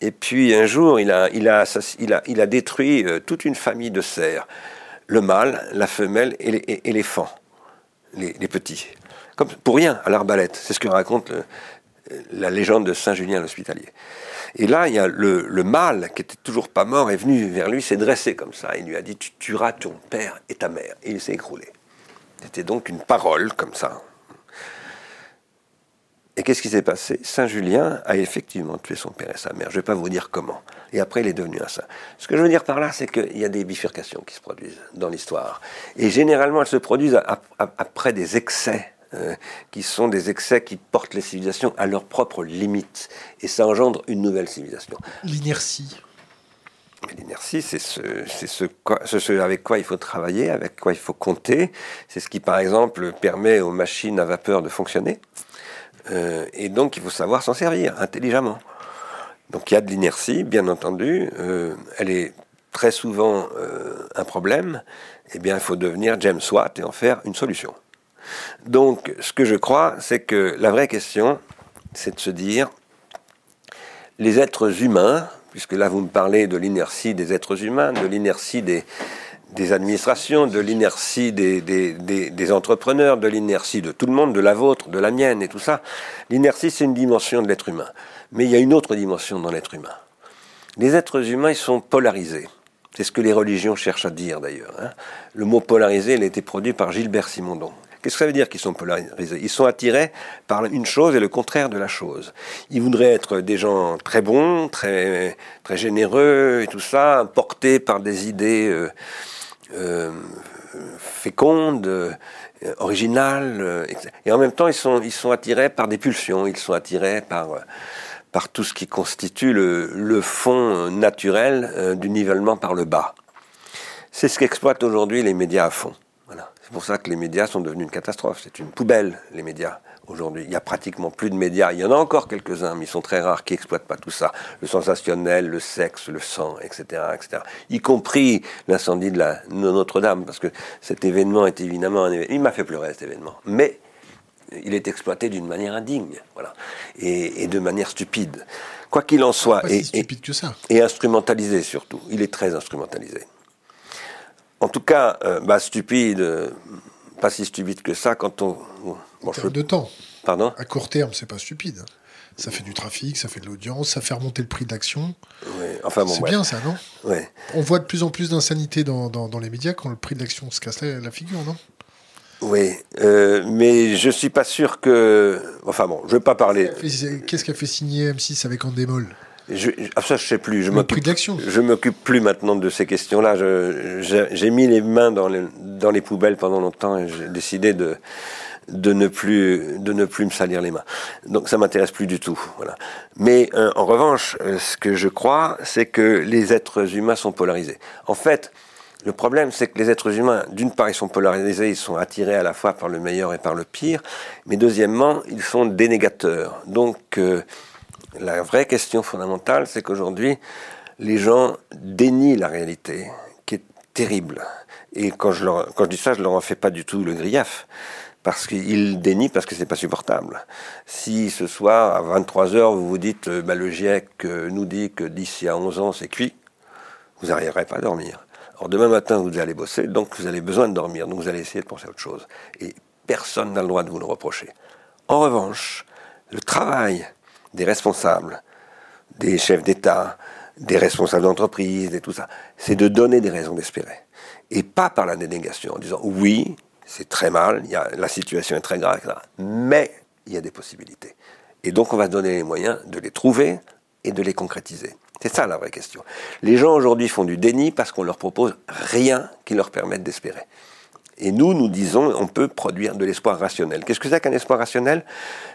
Et puis un jour, il a, il a, il a, détruit euh, toute une famille de cerfs. Le mâle, la femelle et l'éléphant, les, les, petits. Comme pour rien, à l'arbalète. C'est ce que raconte la légende de Saint-Julien l'Hospitalier. Et là, il y a le, le, mâle, qui était toujours pas mort, est venu vers lui, s'est dressé comme ça. Il lui a dit Tu tueras ton père et ta mère. Et il s'est écroulé. C'était donc une parole comme ça. Et qu'est-ce qui s'est passé? Saint-Julien a effectivement tué son père et sa mère. Je ne vais pas vous dire comment. Et après, il est devenu un saint. Ce que je veux dire par là, c'est qu'il y a des bifurcations qui se produisent dans l'histoire. Et généralement, elles se produisent après des excès, euh, qui sont des excès qui portent les civilisations à leurs propres limites. Et ça engendre une nouvelle civilisation. L'inertie. L'inertie, c'est ce, ce, ce, avec quoi il faut travailler, avec quoi il faut compter. C'est ce qui, par exemple, permet aux machines à vapeur de fonctionner. Euh, et donc, il faut savoir s'en servir intelligemment. Donc, il y a de l'inertie, bien entendu. Euh, elle est très souvent euh, un problème. Eh bien, il faut devenir James Watt et en faire une solution. Donc, ce que je crois, c'est que la vraie question, c'est de se dire, les êtres humains, puisque là vous me parlez de l'inertie des êtres humains, de l'inertie des, des administrations, de l'inertie des, des, entrepreneurs, de l'inertie de tout le monde, de la vôtre, de la mienne et tout ça. L'inertie, c'est une dimension de l'être humain. Mais il y a une autre dimension dans l'être humain. Les êtres humains, ils sont polarisés. C'est ce que les religions cherchent à dire d'ailleurs. Hein. Le mot polarisé, il a été produit par Gilbert Simondon. Qu'est-ce que ça veut dire qu'ils sont polarisés? Ils sont attirés par une chose et le contraire de la chose. Ils voudraient être des gens très bons, très, très généreux et tout ça, portés par des idées euh, euh, féconde, euh, originale, euh, et en même temps ils sont, ils sont attirés par des pulsions, ils sont attirés par, par tout ce qui constitue le, le fond naturel du nivellement par le bas. C'est ce qu'exploitent aujourd'hui les médias à fond. Voilà. C'est pour ça que les médias sont devenus une catastrophe. C'est une poubelle, les médias aujourd'hui. Il n'y a pratiquement plus de médias. Il y en a encore quelques-uns, mais ils sont très rares qui exploitent pas tout ça. Le sensationnel, le sexe, le sang, etc., etc. Y compris l'incendie de, la, Notre-Dame, parce que cet événement est évidemment un événement. Il m'a fait pleurer cet événement. Mais il est exploité d'une manière indigne, voilà, et, de manière stupide. Quoi qu'il en soit, et, stupide que ça? et instrumentalisé surtout. Il est très instrumentalisé. En tout cas, euh, bah, stupide, euh, pas si stupide que ça quand on. En termes de temps. Pardon? À court terme, c'est pas stupide. Ça fait du trafic, ça fait de l'audience, ça fait remonter le prix d'action. Oui, enfin bon, c'est bien ça, non? Ouais. On voit de plus en plus d'insanité dans, dans, les médias quand le prix de l'action se casse la, figure, non? Oui, euh, mais je suis pas sûr que. Enfin bon, je vais pas parler. Qu'est-ce qui a fait signer M6 avec Endemol je, ah, ça, je sais plus. Je m'occupe. Je m'occupe plus maintenant de ces questions-là. J'ai mis les mains dans les, dans les poubelles pendant longtemps et j'ai décidé de, de ne plus de ne plus me salir les mains. Donc ça m'intéresse plus du tout. Voilà. Mais euh, en revanche, euh, ce que je crois, c'est que les êtres humains sont polarisés. En fait, le problème, c'est que les êtres humains, d'une part, ils sont polarisés, ils sont attirés à la fois par le meilleur et par le pire, mais deuxièmement, ils sont dénégateurs. Donc, euh, la vraie question fondamentale, c'est qu'aujourd'hui, les gens dénient la réalité, qui est terrible. Et quand je, leur, quand je dis ça, je leur en fais pas du tout le grief parce qu'il dénie parce que c'est pas supportable. Si ce soir, à 23h, vous vous dites, euh, bah, le GIEC euh, nous dit que d'ici à 11 ans, c'est cuit, vous n'arriverez pas à dormir. Alors demain matin, vous allez bosser, donc vous avez besoin de dormir, donc vous allez essayer de penser à autre chose. Et personne n'a le droit de vous le reprocher. En revanche, le travail des responsables, des chefs d'État, des responsables d'entreprise et tout ça, c'est de donner des raisons d'espérer. Et pas par la dénégation, en disant oui, c'est très mal, la situation est très grave, mais il y a des possibilités. Et donc on va se donner les moyens de les trouver et de les concrétiser. C'est ça la vraie question. Les gens aujourd'hui font du déni parce qu'on leur propose rien qui leur permette d'espérer. Et nous, nous disons, on peut produire de l'espoir rationnel. Qu'est-ce que c'est qu'un espoir rationnel?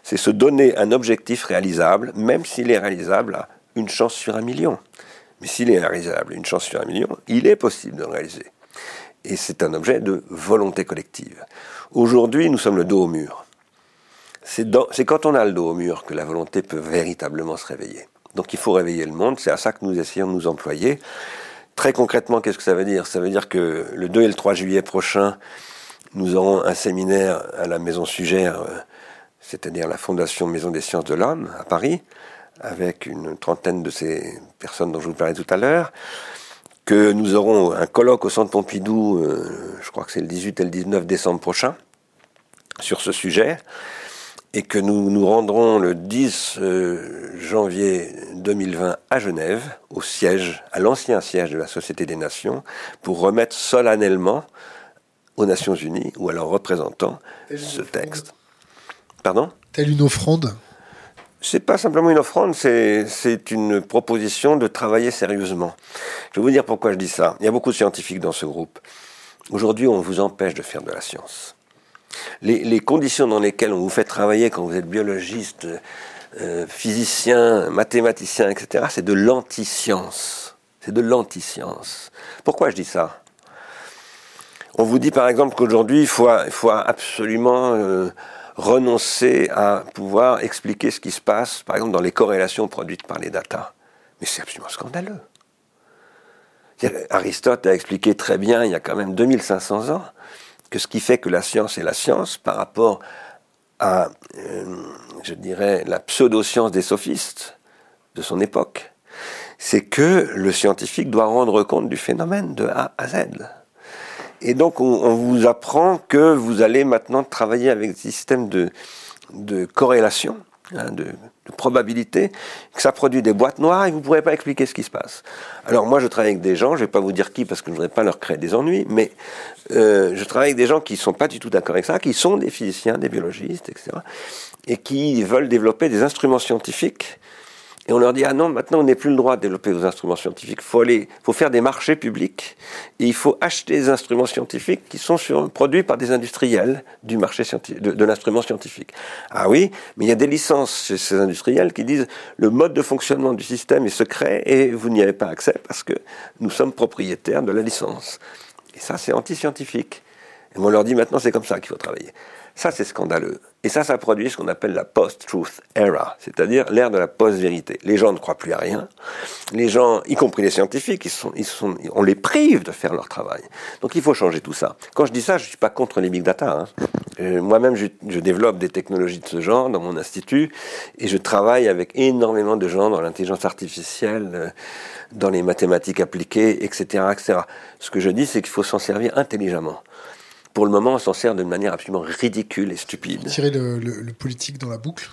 C'est se donner un objectif réalisable, même s'il est réalisable à une chance sur un million. Mais s'il est réalisable à une chance sur un million, il est possible de le réaliser et c'est un objet de volonté collective. Aujourd'hui, nous sommes le dos au mur. C'est quand on a le dos au mur que la volonté peut véritablement se réveiller. Donc il faut réveiller le monde, c'est à ça que nous essayons de nous employer. Très concrètement, qu'est-ce que ça veut dire? Ça veut dire que le 2 et le 3 juillet prochain, nous aurons un séminaire à la Maison Sugère, euh, c'est-à-dire la Fondation Maison des Sciences de l'Homme à Paris, avec une trentaine de ces personnes dont je vous parlais tout à l'heure que nous aurons un colloque au Centre Pompidou, euh, je crois que c'est le 18 et le 19 décembre prochain, sur ce sujet, et que nous nous rendrons le 10 euh, janvier 2020 à Genève, au siège, à l'ancien siège de la Société des Nations, pour remettre solennellement aux Nations Unies ou à leurs représentants ce texte. Pardon? Telle une offrande c'est pas simplement une offrande, c'est une proposition de travailler sérieusement. Je vais vous dire pourquoi je dis ça. Il y a beaucoup de scientifiques dans ce groupe. Aujourd'hui, on vous empêche de faire de la science. Les, conditions dans lesquelles on vous fait travailler quand vous êtes biologiste, euh, physicien, mathématicien, etc., c'est de l'anti-science. C'est de l'anti-science. Pourquoi je dis ça? On vous dit par exemple qu'aujourd'hui, il faut, absolument... Euh, renoncer à pouvoir expliquer ce qui se passe, par exemple, dans les corrélations produites par les datas. Mais c'est absolument scandaleux. Aristote a expliqué très bien, il y a quand même 2500 ans, que ce qui fait que la science est la science par rapport à, euh, je dirais, la pseudo-science des sophistes de son époque, c'est que le scientifique doit rendre compte du phénomène de A à Z. Et donc, on, vous apprend que vous allez maintenant travailler avec des systèmes de, de corrélation, hein, de, probabilité, que ça produit des boîtes noires et vous ne pourrez pas expliquer ce qui se passe. Alors moi, je travaille avec des gens, je ne vais pas vous dire qui parce que je ne voudrais pas leur créer des ennuis, mais euh, je travaille avec des gens qui ne sont pas du tout d'accord avec ça, qui sont des physiciens, des biologistes, etc., et qui veulent développer des instruments scientifiques et on leur dit, ah non, maintenant on n'est plus le droit de développer vos instruments scientifiques. Faut, aller, faut faire des marchés publics et il faut acheter des instruments scientifiques qui sont sur, produits par des industriels du marché de, de l'instrument scientifique. Ah oui, mais il y a des licences chez ces industriels qui disent le mode de fonctionnement du système est secret et vous n'y avez pas accès parce que nous sommes propriétaires de la licence. Et ça, c'est anti-scientifique. Et on leur dit maintenant c'est comme ça qu'il faut travailler. Ça, c'est scandaleux. Et ça, ça produit ce qu'on appelle la post-truth era, c'est-à-dire l'ère de la post-vérité. Les gens ne croient plus à rien. Les gens, y compris les scientifiques, ils sont, ils sont, on les prive de faire leur travail. Donc il faut changer tout ça. Quand je dis ça, je ne suis pas contre les big data. Hein. Euh, moi-même, je, développe des technologies de ce genre dans mon institut et je travaille avec énormément de gens dans l'intelligence artificielle, euh, dans les mathématiques appliquées, etc., etc. Ce que je dis, c'est qu'il faut s'en servir intelligemment. Pour le moment, on s'en sert de manière absolument ridicule et stupide. Tirer le, le politique dans la boucle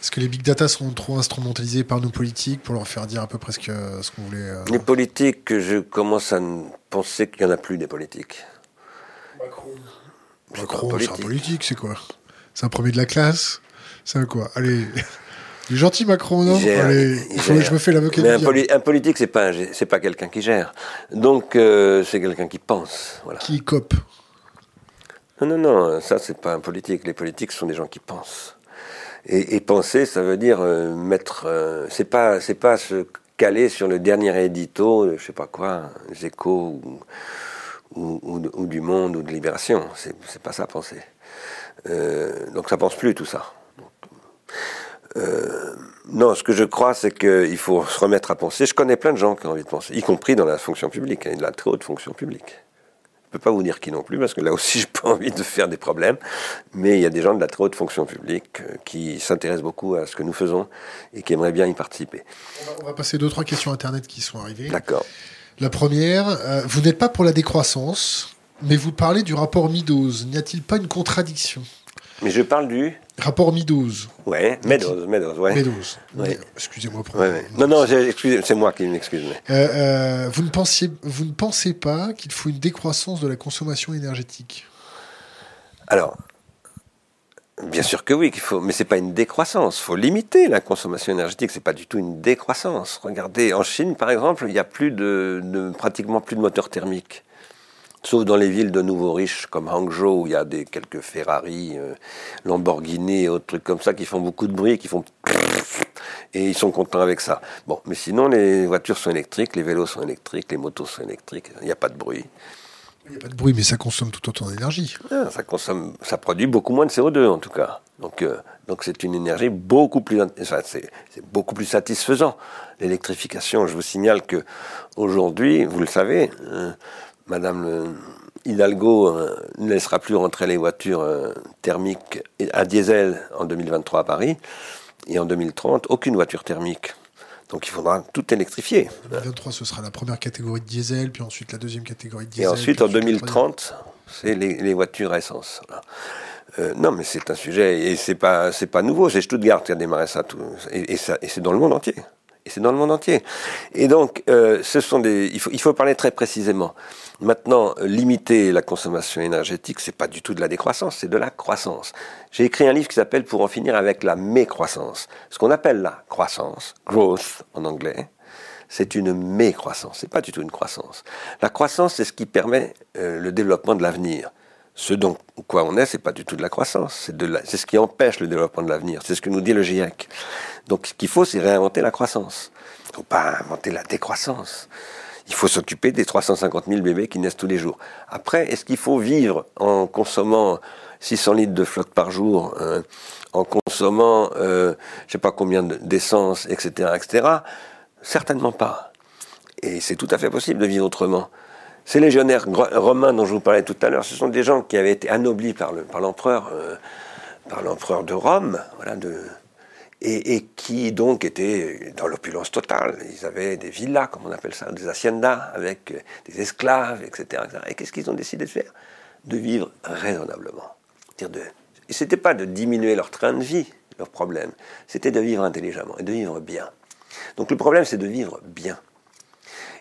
est-ce que les big data seront trop instrumentalisés par nos politiques pour leur faire dire à peu près ce qu'on voulait euh, Les politiques, je commence à penser qu'il n'y en a plus des politiques. Macron. Macron, c'est un politique, c'est quoi C'est un premier de la classe C'est quoi Allez. Il est gentil Macron, non Allez, je me fais l'avocat Mais un, un, politique, c'est pas c'est pas quelqu'un qui gère. Donc euh, c'est quelqu'un qui pense. Voilà. Qui cope. Non, non, non. Ça, c'est pas un politique. Les politiques sont des gens qui pensent. Et, penser, ça veut dire euh, mettre. Euh, c'est pas, c'est pas se caler sur le dernier édito, je sais pas quoi, échos ou, du Monde ou de Libération. C'est, c'est pas ça penser. Euh, donc ça pense plus tout ça. non, ce que je crois, c'est qu'il faut se remettre à penser. Je connais plein de gens qui ont envie de penser, y compris dans la fonction publique, et de la très haute fonction publique. Je ne peux pas vous dire qui non plus, parce que là aussi, je n'ai pas envie de faire des problèmes. Mais il y a des gens de la très haute fonction publique euh, qui s'intéressent beaucoup à ce que nous faisons et qui aimeraient bien y participer. On va, passer deux, trois questions Internet qui sont arrivées. D'accord. La première, euh, vous n'êtes pas pour la décroissance, mais vous parlez du rapport Meadows. N'y a-t-il pas une contradiction? Mais je parle du. Rapport Meadows. Ouais, Meadows, Meadows, ouais. Meadows. Excusez-moi pour. Non, non, c'est moi qui m'excuse. Euh, euh, vous, ne pensiez, vous ne pensez pas qu'il faut une décroissance de la consommation énergétique? Alors, bien sûr que oui, qu'il faut, mais c'est pas une décroissance. Il faut limiter la consommation énergétique. C'est pas du tout une décroissance. Regardez, en Chine, par exemple, il y a plus de, de pratiquement plus de moteurs thermiques. Sauf dans les villes de nouveaux riches comme Hangzhou, où il y a des, quelques Ferrari, euh, Lamborghini et autres trucs comme ça qui font beaucoup de bruit, qui font... Et ils sont contents avec ça. Bon, mais sinon, les voitures sont électriques, les vélos sont électriques, les motos sont électriques, il n'y a pas de bruit. Il n'y a pas de bruit, mais ça consomme tout autant d'énergie. Ah, ça, consomme, ça produit beaucoup moins de CO2 en tout cas. Donc, euh, donc c'est une énergie beaucoup plus, enfin, c'est, beaucoup plus satisfaisant. L'électrification, je vous signale que aujourd'hui, vous le savez, euh, Madame Hidalgo euh, ne laissera plus rentrer les voitures euh, thermiques à diesel en 2023 à Paris. Et en 2030, aucune voiture thermique. Donc il faudra tout électrifier. En 2023, ce sera la première catégorie de diesel, puis ensuite la deuxième catégorie de diesel. Et ensuite, en 2030, c'est les, voitures à essence. Euh, non, mais c'est un sujet, et c'est pas, c'est pas nouveau, c'est Stuttgart qui a démarré ça, tout, et, et c'est dans le monde entier. Et c'est dans le monde entier. Et donc, faut, il faut parler très précisément. Maintenant, limiter la consommation énergétique, c'est pas du tout de la décroissance, c'est de la croissance. J'ai écrit un livre qui s'appelle Pour en finir avec la mécroissance. Ce qu'on appelle la croissance, growth en anglais, c'est une mécroissance, c'est pas du tout une croissance. La croissance, c'est ce qui permet euh, le développement de l'avenir. Ce dont quoi on est, c'est pas du tout de la croissance, c'est ce qui empêche le développement de l'avenir. C'est ce que nous dit le GIEC. Donc, ce qu'il faut, c'est réinventer la croissance. Il ne faut pas inventer la décroissance. Il faut s'occuper des 350 000 bébés qui naissent tous les jours. Après, est-ce qu'il faut vivre en consommant 600 litres de flotte par jour, euh, en consommant euh, je sais pas combien d'essence, etc., etc. Certainement pas. Et c'est tout à fait possible de vivre autrement. Ces légionnaires romains dont je vous parlais tout à l'heure, ce sont des gens qui avaient été anoblis par l'empereur, euh, par l'empereur de Rome, voilà, et, qui donc étaient dans l'opulence totale. Ils avaient des villas, comme on appelle ça, des haciendas, avec des esclaves, etc. Et qu'est-ce qu'ils ont décidé de faire? De vivre raisonnablement. De, et ce n'était pas de diminuer leur train de vie, leur problème, c'était de vivre intelligemment et de vivre bien. Donc le problème, c'est de vivre bien.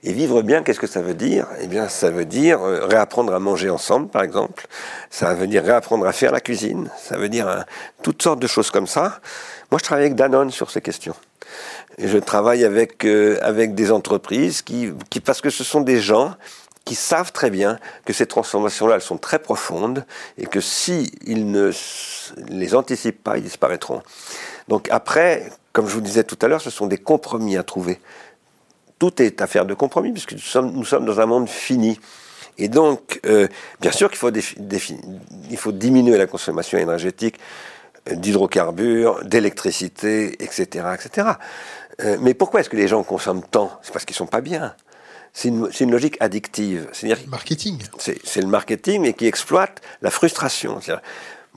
Et vivre bien, qu'est-ce que ça veut dire? Eh bien, ça veut dire euh, réapprendre à manger ensemble, par exemple. Ça veut dire réapprendre à faire la cuisine. Ça veut dire euh, toutes sortes de choses comme ça. Moi, je travaille avec Danone sur ces questions. Et je travaille avec, euh, avec des entreprises qui, qui, parce que ce sont des gens qui savent très bien que ces transformations-là, elles sont très profondes et que si ils ne les anticipent pas, ils disparaîtront. Donc après, comme je vous disais tout à l'heure, ce sont des compromis à trouver. Tout est affaire de compromis puisque nous sommes, nous sommes dans un monde fini. Et donc, euh, bien sûr qu'il faut, il faut diminuer la consommation énergétique d'hydrocarbures, d'électricité, etc., etc. Euh, mais pourquoi est-ce que les gens consomment tant? C'est parce qu'ils sont pas bien. c'est une, logique addictive. C'est-à-dire marketing. C'est le marketing, mais qui exploite la frustration.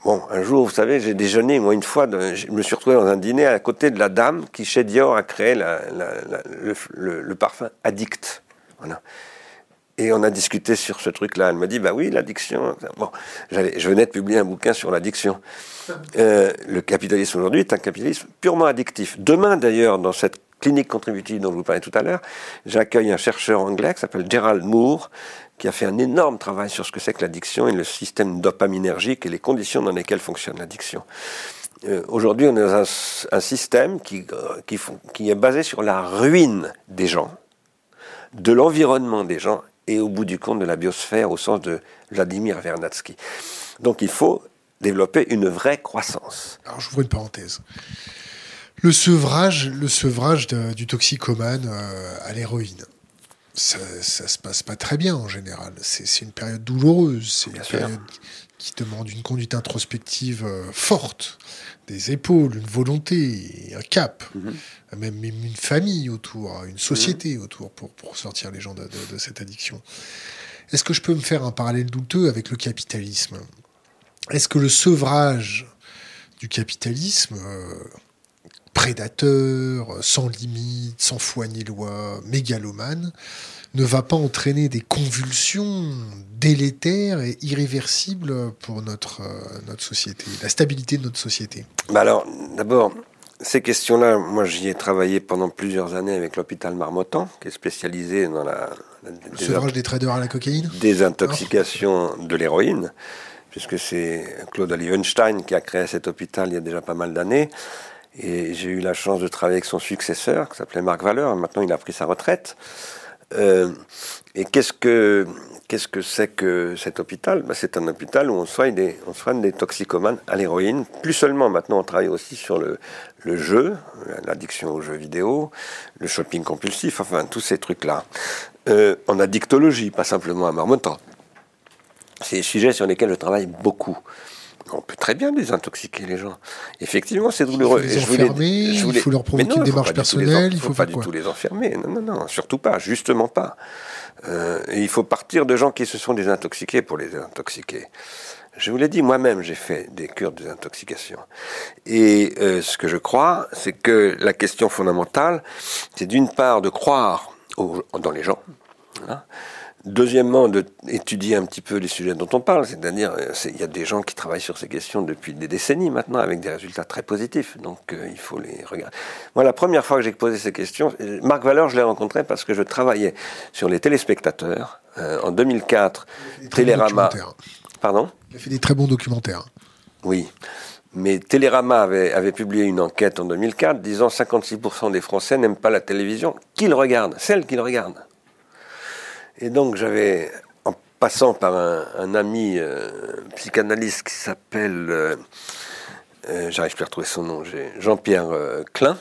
Bon, un jour, vous savez, j'ai déjeuné, moi, une fois, je me suis retrouvé dans un dîner à côté de la dame qui, chez Dior, a créé le, parfum Addict. Voilà. Et on a discuté sur ce truc-là. Elle m'a dit, bah oui, l'addiction. Bon, je venais de publier un bouquin sur l'addiction. Euh, le capitalisme aujourd'hui est un capitalisme purement addictif. Demain, d'ailleurs, dans cette clinique contributive dont je vous parlais tout à l'heure, j'accueille un chercheur anglais qui s'appelle Gerald Moore, qui a fait un énorme travail sur ce que c'est que l'addiction et le système dopaminergique et les conditions dans lesquelles fonctionne l'addiction. Euh, aujourd'hui, on est dans un, système qui, euh, qui est basé sur la ruine des gens, de l'environnement des gens et au bout du compte de la biosphère au sens de Vladimir Vernadsky. Donc il faut développer une vraie croissance. Alors j'ouvre une parenthèse. Le sevrage, le sevrage du toxicomane euh, à l'héroïne, ça, ça se passe pas très bien en général. C'est une période douloureuse, c'est une période qui demande une conduite introspective euh, forte, des épaules, une volonté, un cap. Mhm même une famille autour, une société mmh. autour pour, pour sortir les gens de, cette addiction. Est-ce que je peux me faire un parallèle douteux avec le capitalisme? Est-ce que le sevrage du capitalisme, euh, prédateur, sans limite, sans foi ni loi, mégalomane, ne va pas entraîner des convulsions délétères et irréversibles pour notre, euh, notre société, la stabilité de notre société bah Alors, d'abord, ces questions-là, moi j'y ai travaillé pendant plusieurs années avec l'hôpital Marmottan, qui est spécialisé dans la... la des traders à la cocaïne? Désintoxication de l'héroïne, puisque c'est Claude Olivenstein qui a créé cet hôpital il y a déjà pas mal d'années. Et j'ai eu la chance de travailler avec son successeur, qui s'appelait Marc Valeur. Maintenant, il a pris sa retraite. Euh, et qu'est-ce que Qu'est-ce que c'est que cet hôpital? Ben, C'est un hôpital où on soigne, des, on soigne des toxicomanes à l'héroïne. Plus seulement, maintenant on travaille aussi sur le, le jeu, l'addiction aux jeux vidéo, le shopping compulsif, enfin tous ces trucs-là. Euh, en addictologie, pas simplement à Marmottan. C'est des sujets sur lesquels je travaille beaucoup. On peut très bien désintoxiquer les gens. Effectivement, c'est douloureux. Il faut les enfermer, il faut leur provoquer une démarche personnelle, il faut, faut pas du tout les enfermer. Non, non, non, surtout pas, justement pas. Euh, il faut partir de gens qui se sont désintoxiqués pour les désintoxiquer. Je vous l'ai dit, moi-même, j'ai fait des cures de désintoxication. Et euh, ce que je crois, c'est que la question fondamentale, c'est d'une part de croire dans les gens, hein, Deuxièmement, d'étudier un petit peu les sujets dont on parle, c'est-à-dire, euh, il y a des gens qui travaillent sur ces questions depuis des décennies maintenant, avec des résultats très positifs, donc euh, il faut les regarder. Moi, la première fois que j'ai posé ces questions, euh, Marc Valeur, je l'ai rencontré parce que je travaillais sur les téléspectateurs en 2004, Télérama. Pardon? Il a fait des très bons documentaires. Oui. Mais Télérama avait, avait, publié une enquête en 2004 disant 56% des Français n'aiment pas la télévision. Qu'ils regardent, celle qu'ils regardent. Et donc j'avais, en passant par un, ami euh, psychanalyste qui s'appelle, euh, euh, j'arrive plus à retrouver son nom, Jean-Pierre Klein,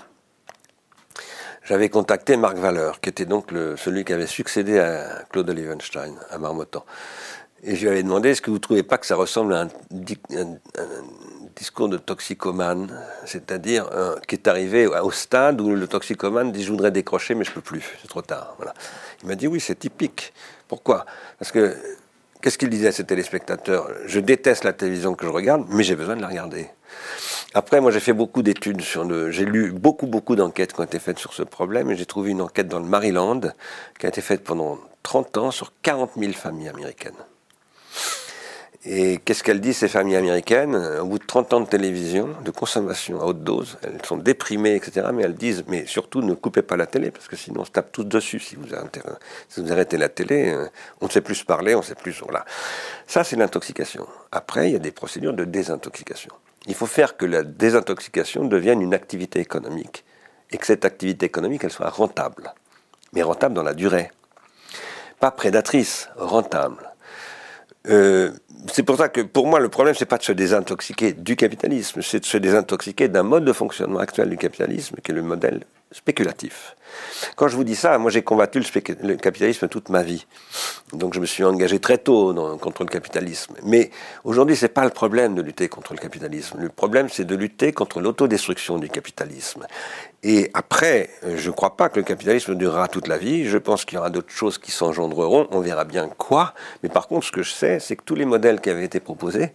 j'avais contacté Marc Valeur, qui était donc celui qui avait succédé à Claude Olivenstein, à Marmottan. Et je lui avais demandé, est-ce que vous ne trouvez pas que ça ressemble à un, discours de toxicomane, c'est-à-dire qui est arrivé au stade où le toxicomane dit je voudrais décrocher mais je peux plus, c'est trop tard. Il m'a dit oui, c'est typique. Pourquoi? Parce que qu'est-ce qu'il disait à ses téléspectateurs? Je déteste la télévision que je regarde, mais j'ai besoin de la regarder. Après, moi, j'ai fait beaucoup d'études sur le. J'ai lu beaucoup, beaucoup d'enquêtes qui ont été faites sur ce problème, et j'ai trouvé une enquête dans le Maryland qui a été faite pendant 30 ans sur 40 000 familles américaines. Et qu'est-ce qu'elles disent, ces familles américaines? Au bout de 30 ans de télévision, de consommation à haute dose, elles sont déprimées, etc. Mais elles disent, mais surtout ne coupez pas la télé, parce que sinon on se tape tous dessus. Si vous, arrêtez la télé, euh, on ne sait plus parler, on ne sait plus... Voilà. Ça, c'est l'intoxication. Après, il y a des procédures de désintoxication. Il faut faire que la désintoxication devienne une activité économique. Et que cette activité économique, elle soit rentable. Mais rentable dans la durée. Pas prédatrice, rentable. Euh, c'est pour ça que pour moi le problème c'est pas de se désintoxiquer du capitalisme, c'est de se désintoxiquer d'un mode de fonctionnement actuel du capitalisme qui est le modèle spéculatif. Quand je vous dis ça, moi j'ai combattu le, capitalisme toute ma vie. Donc je me suis engagé très tôt contre le capitalisme. Mais aujourd'hui, ce n'est pas le problème de lutter contre le capitalisme. Le problème, c'est de lutter contre l'autodestruction du capitalisme. Et après, je ne crois pas que le capitalisme durera toute la vie. Je pense qu'il y aura d'autres choses qui s'engendreront. On verra bien quoi. Mais par contre, ce que je sais, c'est que tous les modèles qui avaient été proposés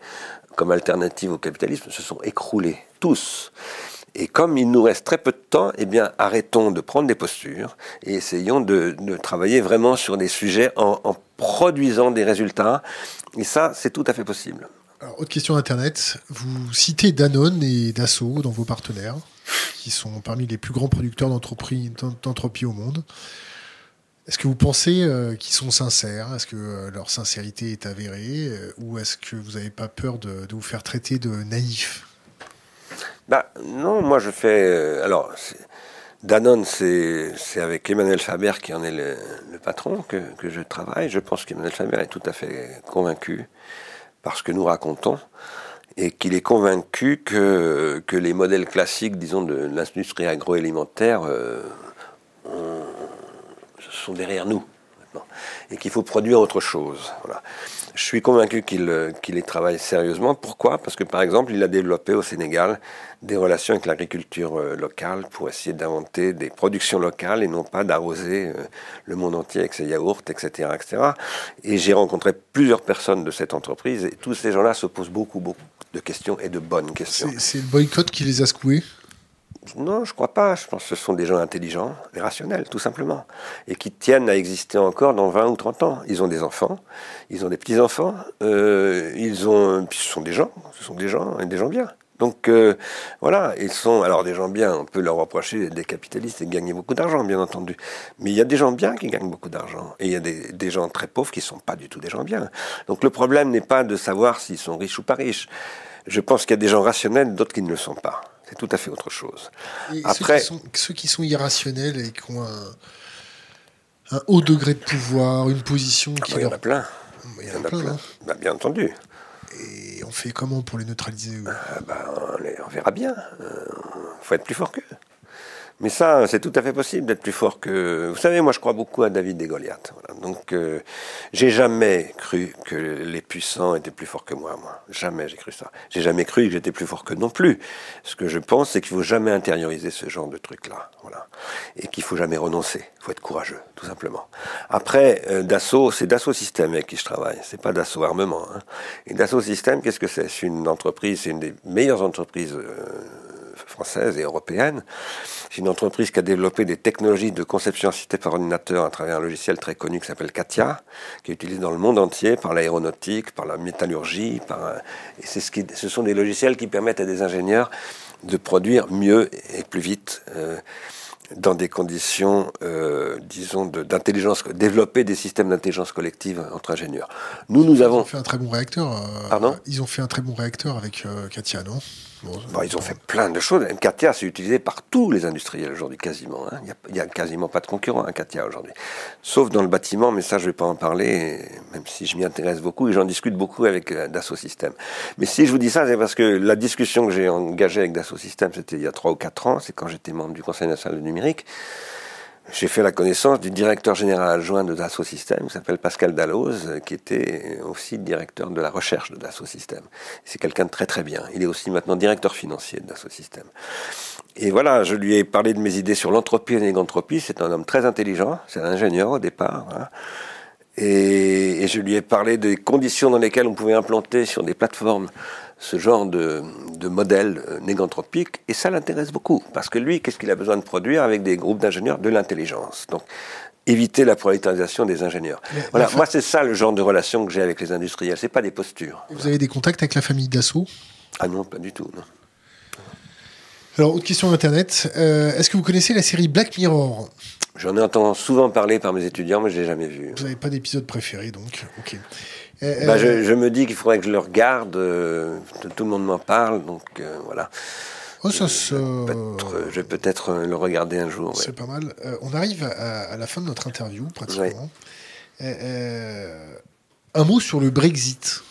comme alternative au capitalisme se sont écroulés. Tous. Et comme il nous reste très peu de temps, eh bien, arrêtons de prendre des postures et essayons de, travailler vraiment sur des sujets en, produisant des résultats. Et ça, c'est tout à fait possible. Autre question Internet. Vous citez Danone et Dassault dans vos partenaires, qui sont parmi les plus grands producteurs d'entropie au monde. Est-ce que vous pensez euh, qu'ils sont sincères? Est-ce que euh, leur sincérité est avérée euh, Ou est-ce que vous n'avez pas peur de, vous faire traiter de naïf? Bah, non, moi je fais. Alors, Danone, c'est avec Emmanuel Faber qui en est le, patron que, que, je travaille. Je pense qu'Emmanuel Faber est tout à fait convaincu ce que nous racontons et qu'il est convaincu que, les modèles classiques, disons, de l'industrie agroalimentaire euh, sont derrière nous et qu'il faut produire autre chose. Je suis convaincu qu'il qu'il y travaille sérieusement. Pourquoi? Parce que, par exemple, il a développé au Sénégal des relations avec l'agriculture euh, locale pour essayer d'inventer des productions locales et non pas d'arroser euh, le monde entier avec ses yaourts, etc. etc. Et j'ai rencontré plusieurs personnes de cette entreprise et tous ces gens-là se posent beaucoup, beaucoup de questions et de bonnes questions. C'est le boycott qui les a secoués? Non, je crois pas. Je pense que ce sont des gens intelligents et rationnels, tout simplement. Et qui tiennent à exister encore dans 20 ou 30 ans. Ils ont des enfants, ils ont des petits-enfants, euh, ils ont... Puis ce sont des gens, ce sont des gens, et des gens bien. Donc euh, voilà, ils sont alors des gens bien, on peut leur reprocher des capitalistes et de gagner beaucoup d'argent, bien entendu. Mais il y a des gens bien qui gagnent beaucoup d'argent. Et il y a des, des, gens très pauvres qui ne sont pas du tout des gens bien. Donc le problème n'est pas de savoir s'ils sont riches ou pas riches. Je pense qu'il y a des gens rationnels, d'autres qui ne le sont pas. C'est tout à fait autre chose. Après, ceux qui, sont, irrationnels et qui ont un, haut degré de pouvoir, une position qui... il y en a plein. Il y en a plein. Hein. Bah, bien entendu. Et on fait comment pour les neutraliser ah, bah, on, verra bien. Il euh, faut être plus fort qu'eux. Mais ça, c'est tout à fait possible d'être plus fort que. Vous savez, moi, je crois beaucoup à David et Goliath. Donc, euh, j'ai jamais cru que les puissants étaient plus forts que moi. Moi, jamais j'ai cru ça. J'ai jamais cru que j'étais plus fort que non plus. Ce que je pense, c'est qu'il faut jamais intérioriser ce genre de truc-là. Voilà. Et qu'il faut jamais renoncer. Il faut être courageux, tout simplement. Après, euh, Dassault, c'est Dassault Systèmes avec qui je travaille. C'est pas Dassault Armement. Hein. Et Dassault Systèmes, qu'est-ce que c'est? C'est une entreprise, c'est une des meilleures entreprises. Euh, française et européenne. C'est une entreprise qui a développé des technologies de conception assistée par ordinateur à travers un logiciel très connu qui s'appelle Katia, qui est utilisé dans le monde entier par l'aéronautique, par la métallurgie. Par, et ce, qui, ce sont des logiciels qui permettent à des ingénieurs de produire mieux et plus vite. Euh, dans des conditions, euh, disons, d'intelligence, développer des systèmes d'intelligence collective entre ingénieurs. Nous, nous avons. Ils ont fait un très bon réacteur. Euh, Pardon? Ils ont fait un très bon réacteur avec Katia, non? Ils ont fait plein de choses. Katia, c'est utilisé par tous les industriels aujourd'hui, quasiment. Hein. Il n'y a, quasiment pas de concurrent à Katia aujourd'hui. Sauf dans le bâtiment, mais ça, je ne vais pas en parler, même si je m'y intéresse beaucoup et j'en discute beaucoup avec euh, Dassault Systèmes. Mais si je vous dis ça, c'est parce que la discussion que j'ai engagée avec Dassault Systèmes, c'était il y a 3 ou 4 ans, c'est quand j'étais membre du Conseil national du numérique j'ai fait la connaissance du directeur général adjoint de Dassault Systèmes, qui s'appelle Pascal Dalloz, qui était aussi directeur de la recherche de Dassault Systèmes. C'est quelqu'un de très très bien. Il est aussi maintenant directeur financier de Dassault Systèmes. Et voilà, je lui ai parlé de mes idées sur l'entropie et l'égantropie. C'est un homme très intelligent, c'est un ingénieur au départ. Hein. Et, et, je lui ai parlé des conditions dans lesquelles on pouvait implanter sur des plateformes ce genre de, de modèle euh, négantropique, et ça l'intéresse beaucoup, parce que lui, qu'est-ce qu'il a besoin de produire avec des groupes d'ingénieurs De l'intelligence? Donc, éviter la prolétarisation des ingénieurs. voilà, moi c'est ça le genre de relation que j'ai avec les industriels, c'est pas des postures. Vous avez des contacts avec la famille Dassault? Ah non, pas du tout. Non. Alors, autre question Internet. Euh, est-ce que vous connaissez la série Black Mirror? J'en ai entendu souvent parler par mes étudiants, mais je ne l'ai jamais vu. Vous n'avez pas d'épisode préféré, donc Ok. Euh, bah, je, je, me dis qu'il faudrait que je le regarde. Euh, tout le monde m'en parle, donc euh, voilà. Oh, ça je vais peut-être le regarder un jour. C'est pas mal. on arrive à, à, la fin de notre interview, pratiquement. un mot sur le Brexit.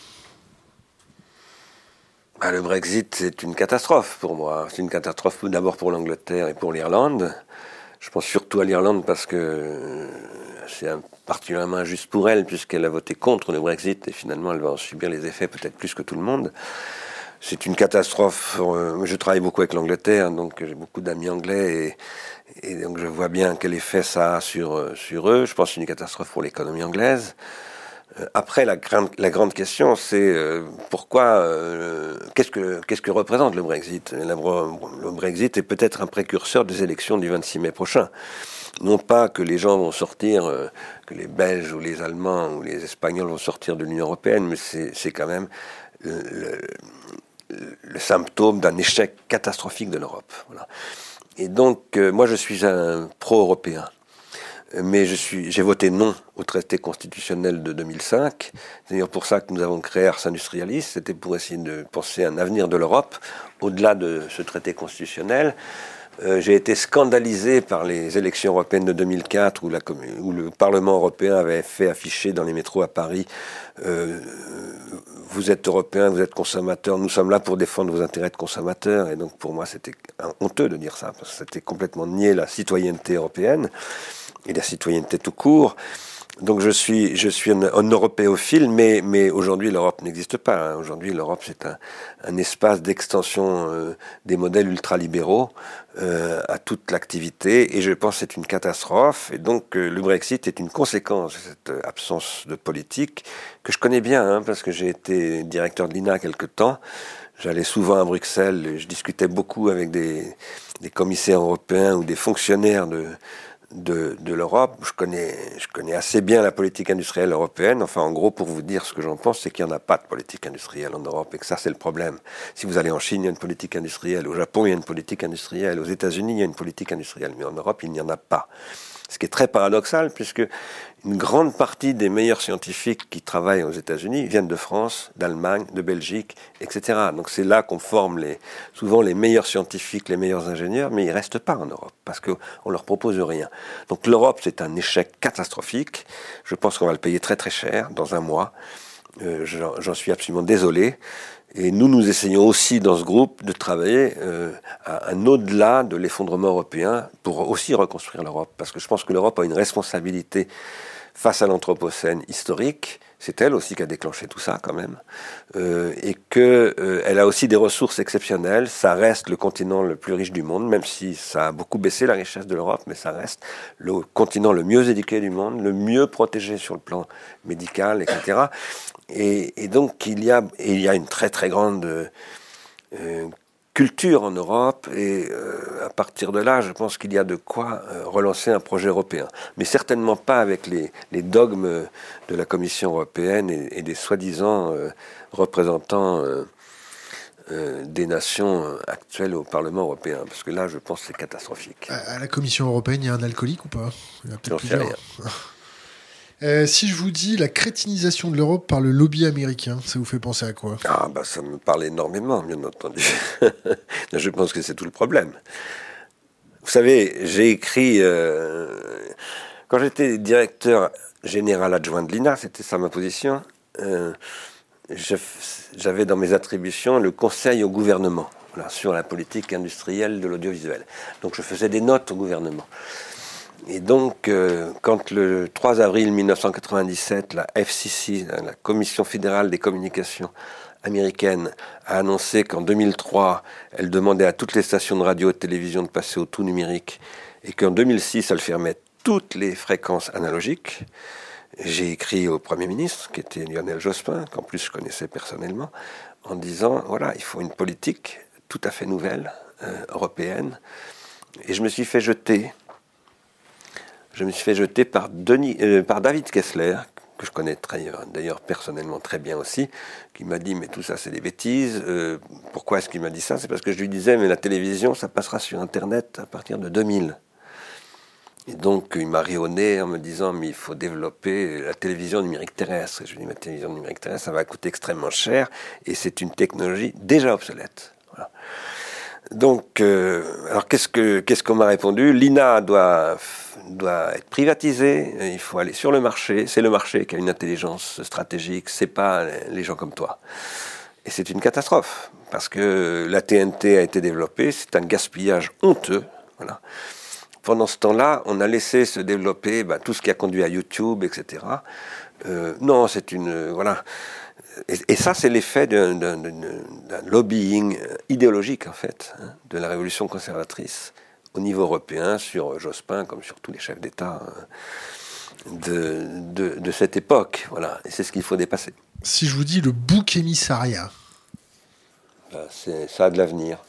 Bah, le Brexit, c'est une catastrophe pour moi. C'est une catastrophe d'abord pour l'Angleterre et pour l'Irlande. Je pense surtout à l'Irlande parce que c'est particulièrement injuste pour elle puisqu'elle a voté contre le Brexit et finalement elle va en subir les effets peut-être plus que tout le monde. C'est une catastrophe. Euh, je travaille beaucoup avec l'Angleterre, donc j'ai beaucoup d'amis anglais et, donc je vois bien quel effet ça a sur, euh, sur eux. Je pense que c'est une catastrophe pour l'économie anglaise. Euh, après, la grande, la grande question, c'est pourquoi, qu'est-ce que qu'est-ce que représente le Brexit? Le Brexit est peut-être un précurseur des élections du 26 mai prochain non pas que les gens vont sortir, euh, que les Belges ou les Allemands ou les Espagnols vont sortir de l'Union européenne, mais c'est quand même le, symptôme d'un échec catastrophique de l'Europe. Et donc, euh, moi, je suis un pro-européen. Mais j'ai voté non au traité constitutionnel de 2005. C'est d'ailleurs pour ça que nous avons créé Ars Industrialis. C'était pour essayer de penser un avenir de l'Europe au-delà de ce traité constitutionnel. Euh, j'ai été scandalisé par les élections européennes de 2004 où, le Parlement européen avait fait afficher dans les métros à Paris euh, Vous êtes européen, vous êtes consommateur, nous sommes là pour défendre vos intérêts de consommateur. Et donc pour moi, c'était honteux de dire ça, parce que c'était complètement nier la citoyenneté européenne et la citoyenneté tout court. Donc je suis, je suis un, un européophile, mais, mais aujourd'hui l'Europe n'existe pas. Hein. Aujourd'hui l'Europe c'est un, un, espace d'extension euh, des modèles ultralibéraux euh, à toute l'activité, et je pense que c'est une catastrophe. Et donc euh, le Brexit est une conséquence de cette absence de politique que je connais bien, hein, parce que j'ai été directeur de l'INA quelque temps. J'allais souvent à Bruxelles, je discutais beaucoup avec des, des commissaires européens ou des fonctionnaires de de, l'Europe. Je connais, je connais assez bien la politique industrielle européenne. Enfin, en gros, pour vous dire ce que j'en pense, c'est qu'il n'y en a pas de politique industrielle en Europe et que ça, c'est le problème. Si vous allez en Chine, il y a une politique industrielle. Au Japon, il y a une politique industrielle. Aux États-Unis, il y a une politique industrielle. Mais en Europe, il n'y en a pas. Ce qui est très paradoxal, puisque une grande partie des meilleurs scientifiques qui travaillent aux États-Unis viennent de France, d'Allemagne, de Belgique, etc. Donc c'est là qu'on forme souvent les meilleurs scientifiques, les meilleurs ingénieurs, mais ils restent pas en Europe parce qu'on leur propose rien. Donc l'Europe, c'est un échec catastrophique. Je pense qu'on va le payer très très cher dans un mois. Euh, J'en suis absolument désolé. Et nous, nous essayons aussi dans ce groupe de travailler euh, à un au-delà de l'effondrement européen pour aussi reconstruire l'Europe. Parce que je pense que l'Europe a une responsabilité face à l'Anthropocène historique. C'est elle aussi qui a déclenché tout ça quand même. Euh, et qu'elle euh, elle a aussi des ressources exceptionnelles. Ça reste le continent le plus riche du monde, même si ça a beaucoup baissé la richesse de l'Europe, mais ça reste le continent le mieux éduqué du monde, le mieux protégé sur le plan médical, etc. Et, donc il y, a, une très très grande euh, culture en Europe et euh, à partir de là, je pense qu'il y a de quoi euh, relancer un projet européen. Mais certainement pas avec les, dogmes de la Commission européenne et, des soi-disant représentants des nations actuelles au Parlement européen. Parce que là, je pense que c'est catastrophique. À, la Commission européenne, il y a un alcoolique ou pas? Il y a peut-être plusieurs. Euh, si je vous dis la crétinisation de l'Europe par le lobby américain, ça vous fait penser à quoi? Ah bah ça me parle énormément, bien entendu. je pense que c'est tout le problème. Vous savez, j'ai écrit euh, quand j'étais directeur général adjoint de l'INA, c'était ça ma position. Euh, j'avais dans mes attributions le conseil au gouvernement sur la politique industrielle de l'audiovisuel. Donc je faisais des notes au gouvernement. Et donc, euh, quand le 3 avril 1997, la FCC, la Commission fédérale des communications américaine, a annoncé qu'en 2003, elle demandait à toutes les stations de radio et de télévision de passer au tout numérique, et qu'en 2006, elle fermait toutes les fréquences analogiques, j'ai écrit au Premier ministre, qui était Lionel Jospin, qu'en plus je connaissais personnellement, en disant, voilà, il faut une politique tout à fait nouvelle, euh, européenne, et je me suis fait jeter je me suis fait jeter par, euh, David Kessler, que je connais d'ailleurs personnellement très bien aussi, qui m'a dit mais tout ça c'est des bêtises. Euh, pourquoi est-ce qu'il m'a dit ça? C'est parce que je lui disais mais la télévision ça passera sur Internet à partir de 2000. Et donc il m'a rionné en me disant mais il faut développer la télévision numérique terrestre. je lui ai dit la télévision numérique terrestre ça va coûter extrêmement cher et c'est une technologie déjà obsolète. Donc, euh, alors qu'est-ce que qu'est-ce qu'on m'a répondu? L'INA doit doit être privatisé. Il faut aller sur le marché. C'est le marché qui a une intelligence stratégique. C'est pas les gens comme toi. Et c'est une catastrophe parce que la TNT a été développée. C'est un gaspillage honteux. Voilà pendant ce temps-là, on a laissé se développer ben, tout ce qui a conduit à YouTube, etc. Euh, non, c'est une voilà. Et, ça, c'est l'effet d'un lobbying idéologique en fait hein, de la révolution conservatrice au niveau européen sur Jospin comme sur tous les chefs d'État hein, de, de, cette époque. Voilà, et c'est ce qu'il faut dépasser. Si je vous dis le bouc émissariat, ben, ça a de l'avenir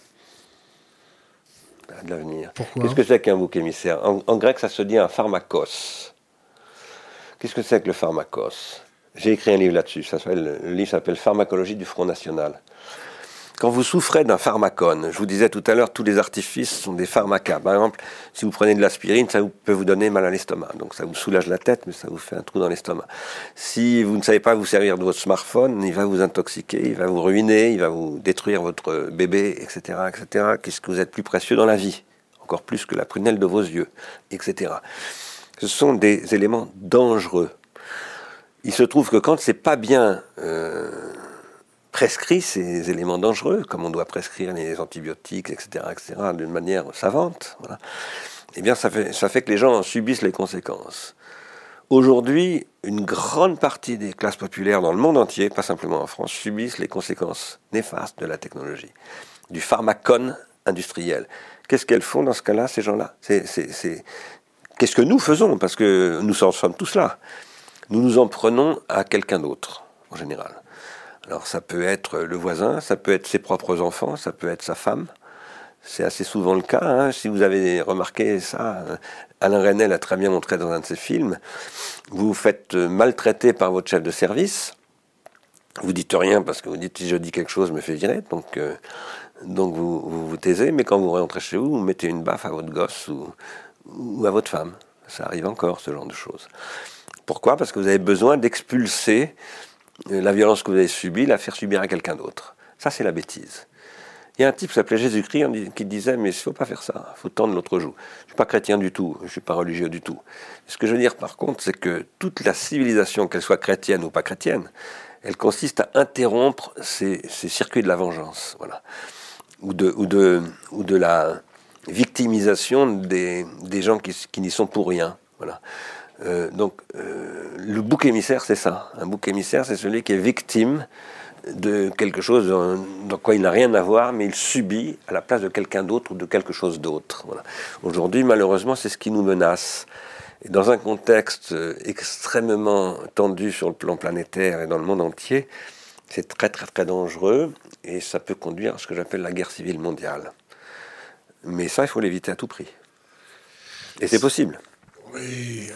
de l'avenir. Qu'est-ce que c'est qu'un bouc émissaire? En, grec, ça se dit un pharmakos. Qu'est-ce que c'est que le pharmakos? J'ai écrit un livre là-dessus. Le livre s'appelle Pharmacologie du Front National. Quand vous souffrez d'un pharmacone, je vous disais tout à l'heure, tous les artifices sont des pharmacas. Par exemple, si vous prenez de l'aspirine, ça peut vous donner mal à l'estomac. Donc ça vous soulage la tête, mais ça vous fait un trou dans l'estomac. Si vous ne savez pas vous servir de votre smartphone, il va vous intoxiquer, il va vous ruiner, il va vous détruire votre bébé, etc., etc. Qu'est-ce que vous êtes plus précieux dans la vie? Encore plus que la prunelle de vos yeux, etc. Ce sont des éléments dangereux. Il se trouve que quand c'est pas bien euh, prescrit ces éléments dangereux, comme on doit prescrire les antibiotiques, etc., etc., d'une manière savante, eh bien, ça fait, ça fait que les gens subissent les conséquences. Aujourd'hui, une grande partie des classes populaires dans le monde entier, pas simplement en France, subissent les conséquences néfastes de la technologie, du pharmacone industriel. Qu'est-ce qu'elles font dans ce cas-là, ces gens-là? Qu'est-ce que nous faisons? Parce que nous en sommes tous là. Nous nous en prenons à quelqu'un d'autre, en général. Alors ça peut être le voisin, ça peut être ses propres enfants, ça peut être sa femme. C'est assez souvent le cas. Hein. Si vous avez remarqué ça, euh, Alain Resnel a très bien montré dans un de ses films. Vous vous faites maltraiter par votre chef de service. Vous dites rien parce que vous dites si je dis quelque chose, je me fait virer. Donc, euh, donc vous, vous, taisez. Mais quand vous rentrez chez vous, vous mettez une baffe à votre gosse ou, ou à votre femme. Ça arrive encore, ce genre de choses. Pourquoi? Parce que vous avez besoin d'expulser euh, la violence que vous avez subie, la faire subir à quelqu'un d'autre. Ça, c'est la bêtise. Il y a un type qui s'appelait Jésus-Christ qui disait Mais il ne faut pas faire ça, il faut tendre l'autre joue. Je ne suis pas chrétien du tout, je ne suis pas religieux du tout. Ce que je veux dire par contre, c'est que toute la civilisation, qu'elle soit chrétienne ou pas chrétienne, elle consiste à interrompre ces, circuits de la vengeance, voilà. ou, de, la victimisation des, des gens qui, qui n'y sont pour rien. Voilà. Euh, donc, euh, le bouc émissaire, c'est ça. Un bouc émissaire, c'est celui qui est victime de quelque chose dans quoi il n'a rien à voir, mais il subit à la place de quelqu'un d'autre ou de quelque chose d'autre. Aujourd'hui, malheureusement, c'est ce qui nous menace. Et dans un contexte extrêmement tendu sur le plan planétaire et dans le monde entier, c'est très très très dangereux et ça peut conduire à ce que j'appelle la guerre civile mondiale. Mais ça, il faut l'éviter à tout prix. Et c'est possible. Oui,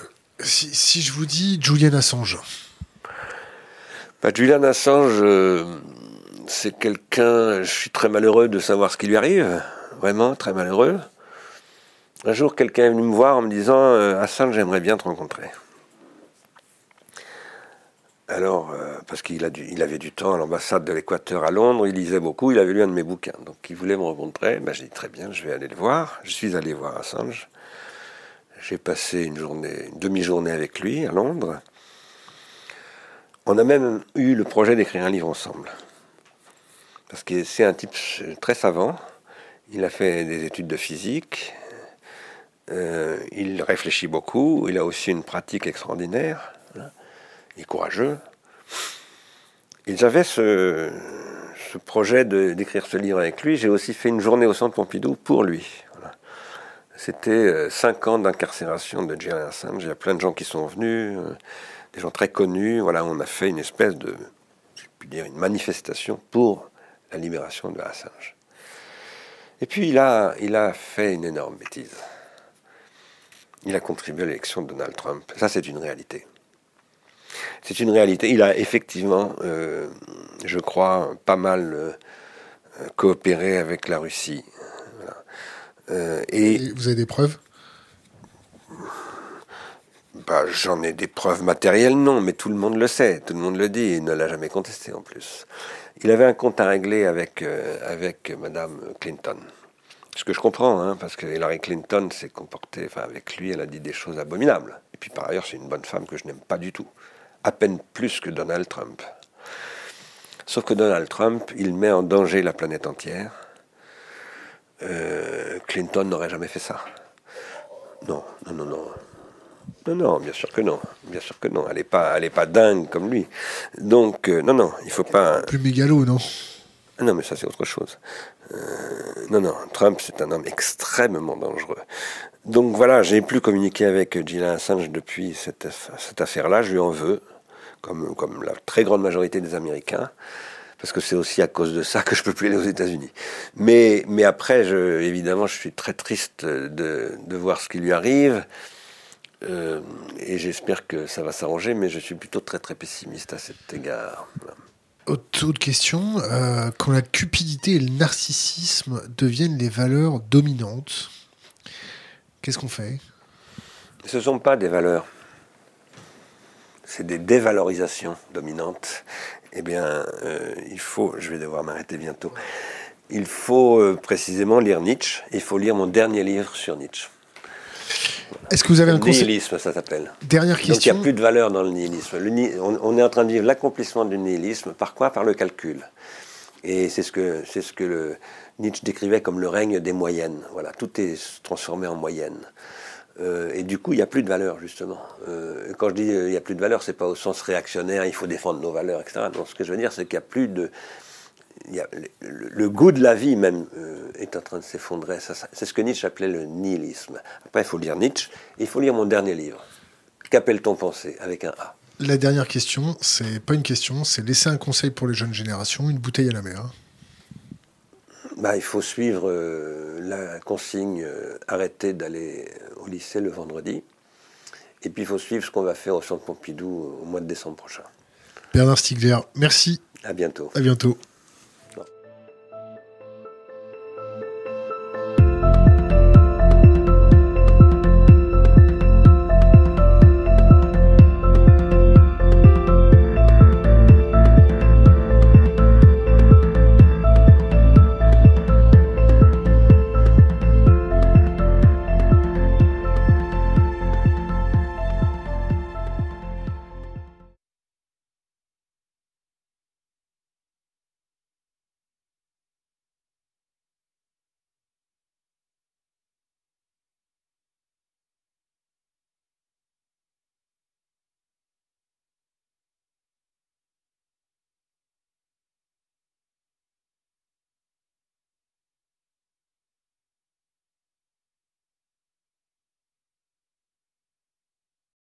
si, je vous dis Julian Assange. Bah, Julian Assange, euh, c'est quelqu'un, je suis très malheureux de savoir ce qui lui arrive, vraiment très malheureux. Un jour, quelqu'un est venu me voir en me disant euh, Assange, j'aimerais bien te rencontrer. Alors, euh, parce qu'il il avait du temps à l'ambassade de l'Équateur à Londres, il lisait beaucoup, il avait lu un de mes bouquins, donc il voulait me rencontrer. Ben, j'ai dit très bien, je vais aller le voir. Je suis allé voir Assange. J'ai passé une journée, une demi-journée avec lui à Londres. On a même eu le projet d'écrire un livre ensemble. Parce que c'est un type très savant. Il a fait des études de physique. Euh, il réfléchit beaucoup. Il a aussi une pratique extraordinaire. Il est courageux. J'avais ce, ce projet d'écrire ce livre avec lui. J'ai aussi fait une journée au Centre Pompidou pour lui. C'était euh, cinq ans d'incarcération de Julian Assange. Il y a plein de gens qui sont venus, euh, des gens très connus. Voilà, on a fait une espèce de, je dire, une manifestation pour la libération de Assange. Et puis il a, il a fait une énorme bêtise. Il a contribué à l'élection de Donald Trump. Ça, c'est une réalité. C'est une réalité. Il a effectivement, euh, je crois, pas mal coopéré avec la Russie. Euh, et, vous avez des preuves? Bah, J'en ai des preuves matérielles, non, mais tout le monde le sait, tout le monde le dit, il ne l'a jamais contesté en plus. Il avait un compte à régler avec, euh, avec Madame Clinton. Ce que je comprends, hein, parce que Hillary Clinton s'est comportée, enfin avec lui, elle a dit des choses abominables. Et puis par ailleurs, c'est une bonne femme que je n'aime pas du tout. À peine plus que Donald Trump. Sauf que Donald Trump, il met en danger la planète entière. Euh, Clinton n'aurait jamais fait ça. Non, non, non, non. Non, non, bien sûr que non. Bien sûr que non. Elle n'est pas, elle est pas dingue comme lui. Donc, euh, non, non, il faut pas. Plus mégalo, non? Ah Non, mais ça, c'est autre chose. Euh, non, non, Trump, c'est un homme extrêmement dangereux. Donc voilà, j'ai plus communiqué avec Gillian Assange depuis cette, cette affaire-là. Je lui en veux, comme, comme la très grande majorité des Américains parce que c'est aussi à cause de ça que je peux plus aller aux États-Unis. Mais, mais après, je, évidemment, je suis très triste de, de voir ce qui lui arrive. Euh, et j'espère que ça va s'arranger, mais je suis plutôt très très pessimiste à cet égard. Autre, question, euh, quand la cupidité et le narcissisme deviennent les valeurs dominantes, qu'est-ce qu'on fait? Ce ne sont pas des valeurs, c'est des dévalorisations dominantes eh bien, euh, il faut, je vais devoir m'arrêter bientôt, il faut euh, précisément lire Nietzsche, il faut lire mon dernier livre sur Nietzsche. Est-ce que vous avez un conseil Nihilisme, ça s'appelle. Dernière question. Donc il n'y a plus de valeur dans le nihilisme. on, est en train de vivre l'accomplissement du nihilisme. Par quoi? Par le calcul. Et c'est ce que, c'est ce que le, Nietzsche décrivait comme le règne des moyennes. Voilà, tout est transformé en moyenne. Euh, et du coup, il n'y a plus de valeur, justement. Euh, quand je dis euh, il n'y a plus de valeur, c'est pas au sens réactionnaire, il faut défendre nos valeurs, etc. Non, ce que je veux dire, c'est qu'il n'y a plus de. Le, goût de la vie, même, est en train de s'effondrer. C'est ce que Nietzsche appelait le nihilisme. Après, il faut lire Nietzsche, il faut lire mon dernier livre. Qu'appelle-t-on penser Avec un A? La dernière question, c'est pas une question, c'est laisser un conseil pour les jeunes générations, une bouteille à la mer. Bah, il faut suivre la consigne, arrêter d'aller au lycée le vendredi. Et puis il faut suivre ce qu'on va faire au Centre Pompidou au mois de décembre prochain. Bernard Stiegler, merci. À bientôt. À bientôt.